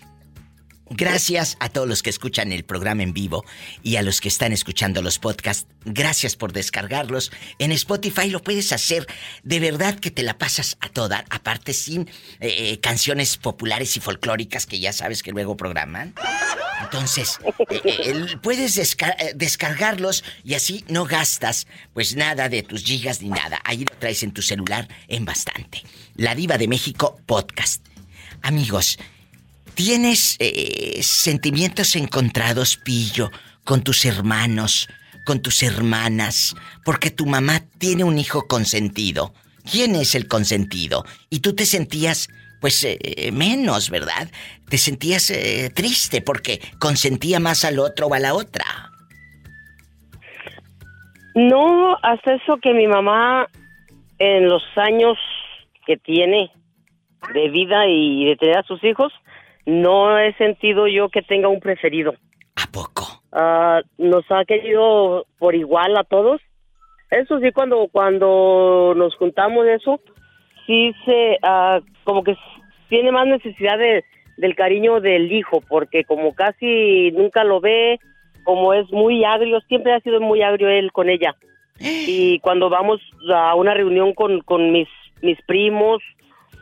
B: Gracias a todos los que escuchan el programa en vivo y a los que están escuchando los podcasts. Gracias por descargarlos. En Spotify lo puedes hacer. De verdad que te la pasas a toda. Aparte sin eh, canciones populares y folclóricas que ya sabes que luego programan. Entonces, eh, eh, puedes descargarlos y así no gastas pues nada de tus gigas ni nada. Ahí lo traes en tu celular en bastante. La Diva de México Podcast. Amigos, ¿Tienes eh, sentimientos encontrados, Pillo, con tus hermanos, con tus hermanas? Porque tu mamá tiene un hijo consentido. ¿Quién es el consentido? Y tú te sentías, pues, eh, menos, ¿verdad? Te sentías eh, triste porque consentía más al otro o a la otra.
V: No, hasta eso que mi mamá, en los años que tiene de vida y de tener a sus hijos, no he sentido yo que tenga un preferido.
B: ¿A poco?
V: Ah, nos ha querido por igual a todos. Eso sí, cuando cuando nos juntamos eso, sí se, uh, como que tiene más necesidad de, del cariño del hijo, porque como casi nunca lo ve, como es muy agrio, siempre ha sido muy agrio él con ella. [GASPS] Y cuando vamos a una reunión con, con mis, mis primos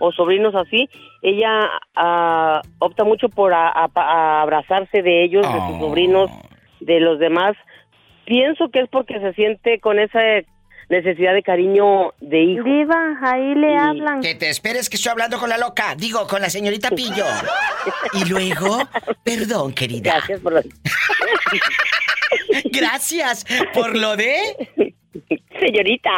V: o sobrinos así, ella uh, opta mucho por a, a, abrazarse de ellos, de sus sobrinos, de los demás. Pienso que es porque se siente con esa necesidad de cariño de hijo.
D: Ahí le hablan.
B: Que te esperes que estoy hablando con la loca, digo, con la señorita Pillo. y luego, perdón, querida.
V: Gracias por lo...
B: Gracias por lo de... [LAUGHS]
V: Señorita.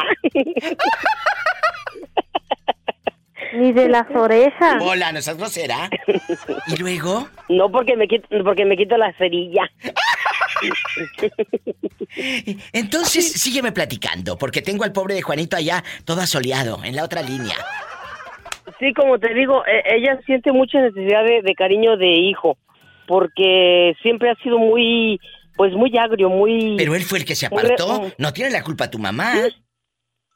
V: [LAUGHS]
D: Ni de las orejas.
B: Hola, ¿no estás grosera? [LAUGHS] ¿Y luego?
V: No, porque me quito, porque me quito la cerilla. [LAUGHS]
B: Entonces, sígueme platicando, porque tengo al pobre de Juanito allá todo asoleado, en la otra línea.
V: Sí, como te digo, e, ella siente mucha necesidad de, cariño de hijo, porque siempre ha sido muy, pues muy agrio, muy...
B: Pero él fue el que se apartó, no tiene la culpa tu mamá.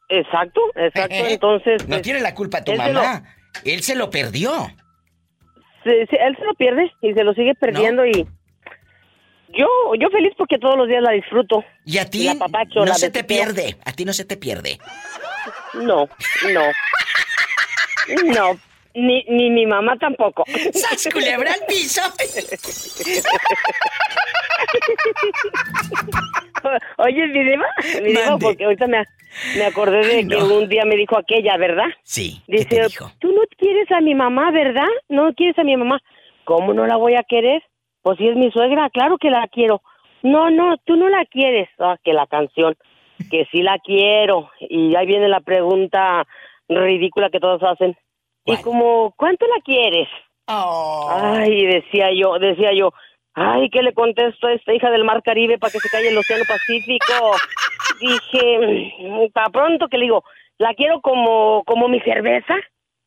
V: Exacto, exacto, [LAUGHS] entonces...
B: no
V: pues,
B: tiene la culpa tu mamá, él se lo perdió.
V: Sí, él se lo pierde y se lo sigue perdiendo y yo, yo feliz porque todos los días la disfruto.
B: ¿Y a ti? no se te pierde. A ti no se te pierde.
V: No, no. No. Ni, ni mi mamá tampoco.
B: ¡Sas culebra al piso! [LAUGHS] [LAUGHS]
V: Oye, mi diva, mi diva, porque ahorita me, me acordé de que un día me dijo aquella, ¿verdad?
B: Sí.
V: Dice, tú no quieres a mi mamá, ¿verdad? No quieres a mi mamá. ¿Cómo no la voy a querer? Pues si es mi suegra, claro que la quiero. No, no, tú no la quieres. Ah, que la canción, que sí la quiero. Y ahí viene la pregunta ridícula que todos hacen. Y como, ¿cuánto la quieres?
B: Oh.
V: Ay, decía yo, decía yo, ay, ¿qué le contesto a esta hija del Mar Caribe para que se calle el Océano Pacífico? [LAUGHS] Dije, mm, para pronto que le digo, ¿la quiero como, como mi cerveza?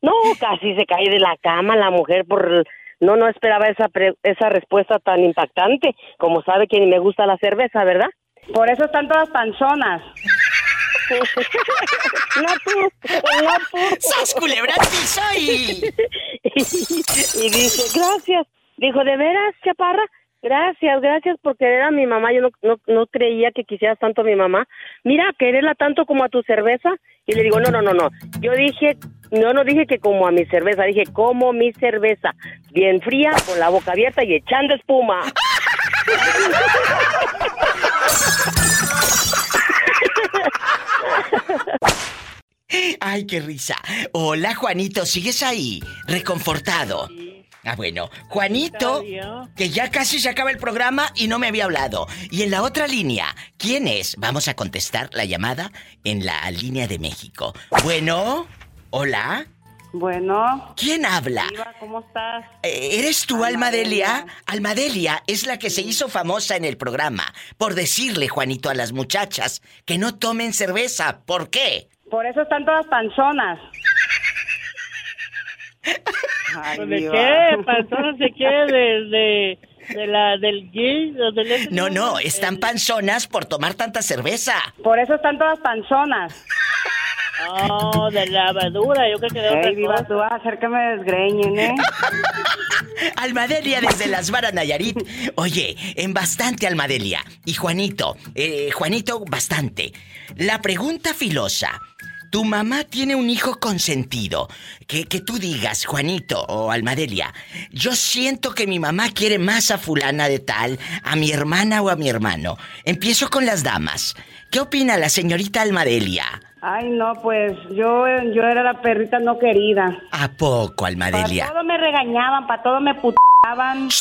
V: No, casi se cae de la cama la mujer por no, no esperaba esa, esa respuesta tan impactante. Como sabe que ni me gusta la cerveza, ¿verdad?
U: Por eso están todas panzonas. [LAUGHS]
V: no tú, no tú.
B: ¡Sas culebra y... [LAUGHS]
V: y dice, gracias. Dijo, ¿de veras, chaparra? Gracias, gracias por querer a mi mamá. Yo no, no, no, creía que quisieras tanto a mi mamá. Mira, quererla tanto como a tu cerveza. Y le digo, no, no, no, no. Yo dije, no, no dije que como a mi cerveza, dije como mi cerveza. Bien fría, con la boca abierta y echando espuma.
B: Ay, qué risa. Hola, Juanito, ¿sigues ahí? Reconfortado. Ah, bueno. Juanito, que ya casi se acaba el programa y no me había hablado. Y en la otra línea, ¿quién es? Vamos a contestar la llamada en la línea de México. Bueno, hola.
U: Bueno.
B: ¿Quién habla?
U: ¿cómo estás?
B: Eh, ¿Eres tú, Almadelia? Almadelia es la que se hizo famosa en el programa por decirle, Juanito, a las muchachas que no tomen cerveza. ¿Por qué?
U: Por eso están todas panzonas. ¿De qué? ¿Panzonas de qué? ¿De, de, la, del gay? Del
B: no, no, están panzonas por tomar tanta cerveza.
U: Por eso están todas panzonas. Oh, de lavadura, yo creo que de otra
V: Ey, viva, tú vas a hacer que me desgreñen, ¿eh? [LAUGHS]
B: Almadelia desde Las Varas, Nayarit. Oye, en bastante Almadelia. Y Juanito, eh, Juanito, bastante. La pregunta filosa. Tu mamá tiene un hijo consentido. Que, que tú digas, Juanito o Almadelia, yo siento que mi mamá quiere más a fulana de tal, a mi hermana o a mi hermano. Empiezo con las damas. ¿Qué opina la señorita Almadelia?
U: Ay, no, pues yo, yo era la perrita no querida.
B: ¿A poco, Almadelia?
U: Para todo me regañaban, para todo me put...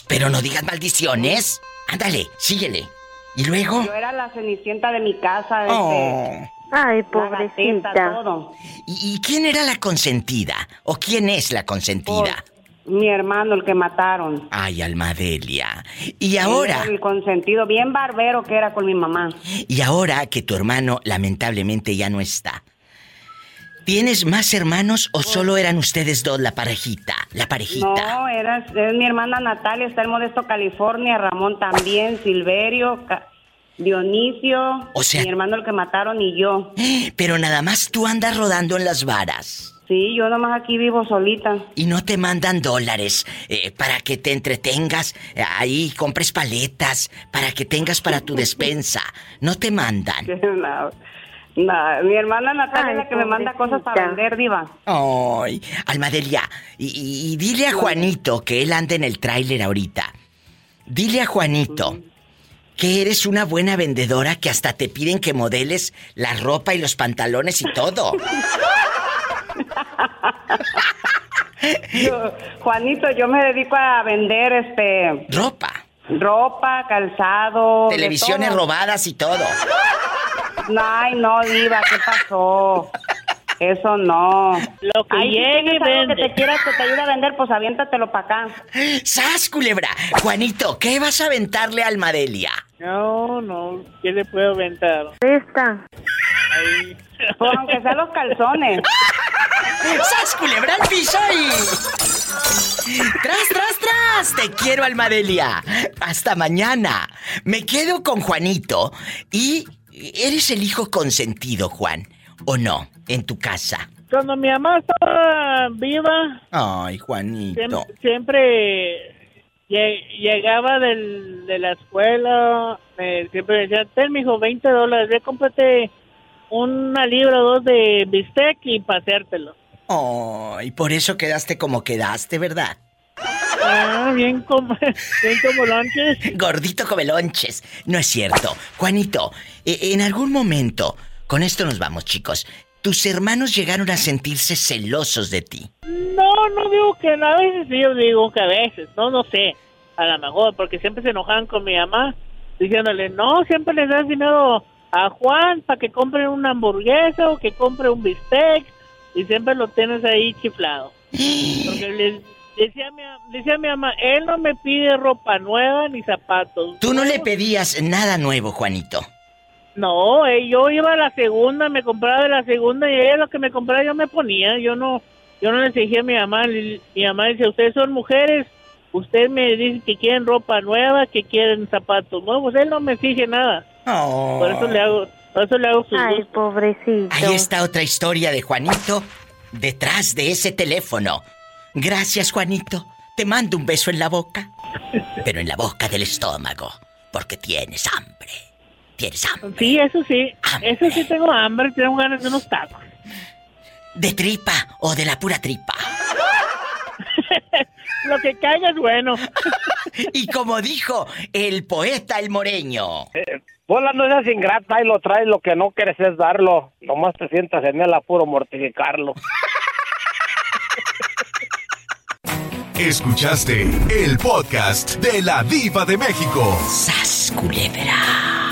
B: Pero no digas maldiciones. Ándale, síguele. ¿Y luego?
W: Yo era la cenicienta de mi casa. Este,
B: Oh.
D: Ay,
W: pobrecita. todo.
B: ¿Y, y quién era la consentida? ¿O quién es la consentida?
W: Mi hermano, el que mataron.
B: Ay, Almadelia. Y ahora,
W: El consentido, bien barbero que era con mi mamá.
B: y ahora que tu hermano lamentablemente ya no está. ¿Tienes más hermanos o solo eran ustedes dos la parejita? La parejita.
W: No, era, es mi hermana Natalia, está en Modesto, California. Ramón también, Silverio, Ca- Dionisio.
B: O sea-
W: Mi hermano, el que mataron, y yo.
B: Pero nada más tú andas rodando en las varas.
W: Sí, yo nomás aquí vivo solita.
B: Y no te mandan dólares eh, para que te entretengas, eh, ahí compres paletas, para que tengas para tu despensa. No te mandan. [LAUGHS]
W: No, no, mi hermana Natalia es la que me manda cosas para vender, diva.
B: Ay, Almadelia, y, y- y dile a Juanito que él anda en el tráiler ahorita. Dile a Juanito que eres una buena vendedora que hasta te piden que modeles la ropa y los pantalones y todo. [LAUGHS]
W: Yo- Juanito, yo me dedico a vender este
B: Ropa.
W: ropa, calzado,
B: Televisiones
W: todo.
B: robadas y todo.
W: Ay, no, diva, ¿qué pasó? Eso no.
U: Lo que
W: Ay, si
U: llegue,
W: algo
U: vende.
W: que te quieras que te ayude a vender, pues aviéntatelo para acá.
B: ¡Sas, culebra! Juanito, ¿qué vas a aventarle a Almadelia?
U: No, no, ¿qué le puedo aventar?
D: Esta.
U: Ahí.
W: Pues aunque sean los calzones. [LAUGHS]
B: ¡Sas, culebra al piso y... ¡Tras, tras, tras! Te quiero, Almadelia. Hasta mañana. Me quedo con Juanito y... ¿Eres el hijo consentido, Juan? ¿O no? En tu casa.
U: Cuando mi mamá estaba viva,
B: Ay, Juanito.
U: siempre, llegaba del- de la escuela, me- siempre decía, ten, mijo, 20 dólares, ve, cómprate una libra o dos de bistec y paseártelo.
B: Ay, por eso quedaste como quedaste, ¿verdad?
U: Ah, bien como, [LAUGHS] bien como lonches.
B: Gordito come lonches. No es cierto. Juanito, e- en algún momento, con esto nos vamos, chicos. Tus hermanos llegaron a sentirse celosos de ti.
U: No, no digo que a veces, yo digo que a veces, no, no sé, a lo mejor, porque siempre se enojaban con mi mamá, diciéndole, no, siempre les das dinero a Juan para que compre una hamburguesa o que compre un bistec, y siempre lo tienes ahí chiflado. [GASPS] Porque les decía, mi, decía mi mamá, él no me pide ropa nueva ni zapatos.
B: Tú no le pedías nada nuevo, Juanito.
U: No, eh, yo iba a la segunda, me compraba de la segunda y ella lo que me compraba yo me ponía. Yo no, yo no le exigía a mi mamá. Mi mamá dice, ustedes son mujeres, usted me dice que quieren ropa nueva, que quieren zapatos nuevos. Él no me exige nada. Por eso le hago, por eso le hago sus
D: Ay,
U: gustos.
D: pobrecito.
B: Ahí está otra historia de Juanito detrás de ese teléfono. Gracias, Juanito. Te mando un beso en la boca, pero en la boca del estómago, porque tienes hambre. Tienes hambre.
U: Sí, eso sí, eso sí tengo hambre, tengo ganas de unos tacos.
B: ¿De tripa o de la pura tripa? [LAUGHS]
U: Lo que caiga es bueno. [LAUGHS]
B: Y como dijo el poeta el moreño.
O: Bola, no seas ingrata y lo traes, lo que no quieres es darlo. Nomás te sientas en el apuro mortificarlo. [LAUGHS]
A: Escuchaste el podcast de la Diva de México.
B: ¡Sas, culebra!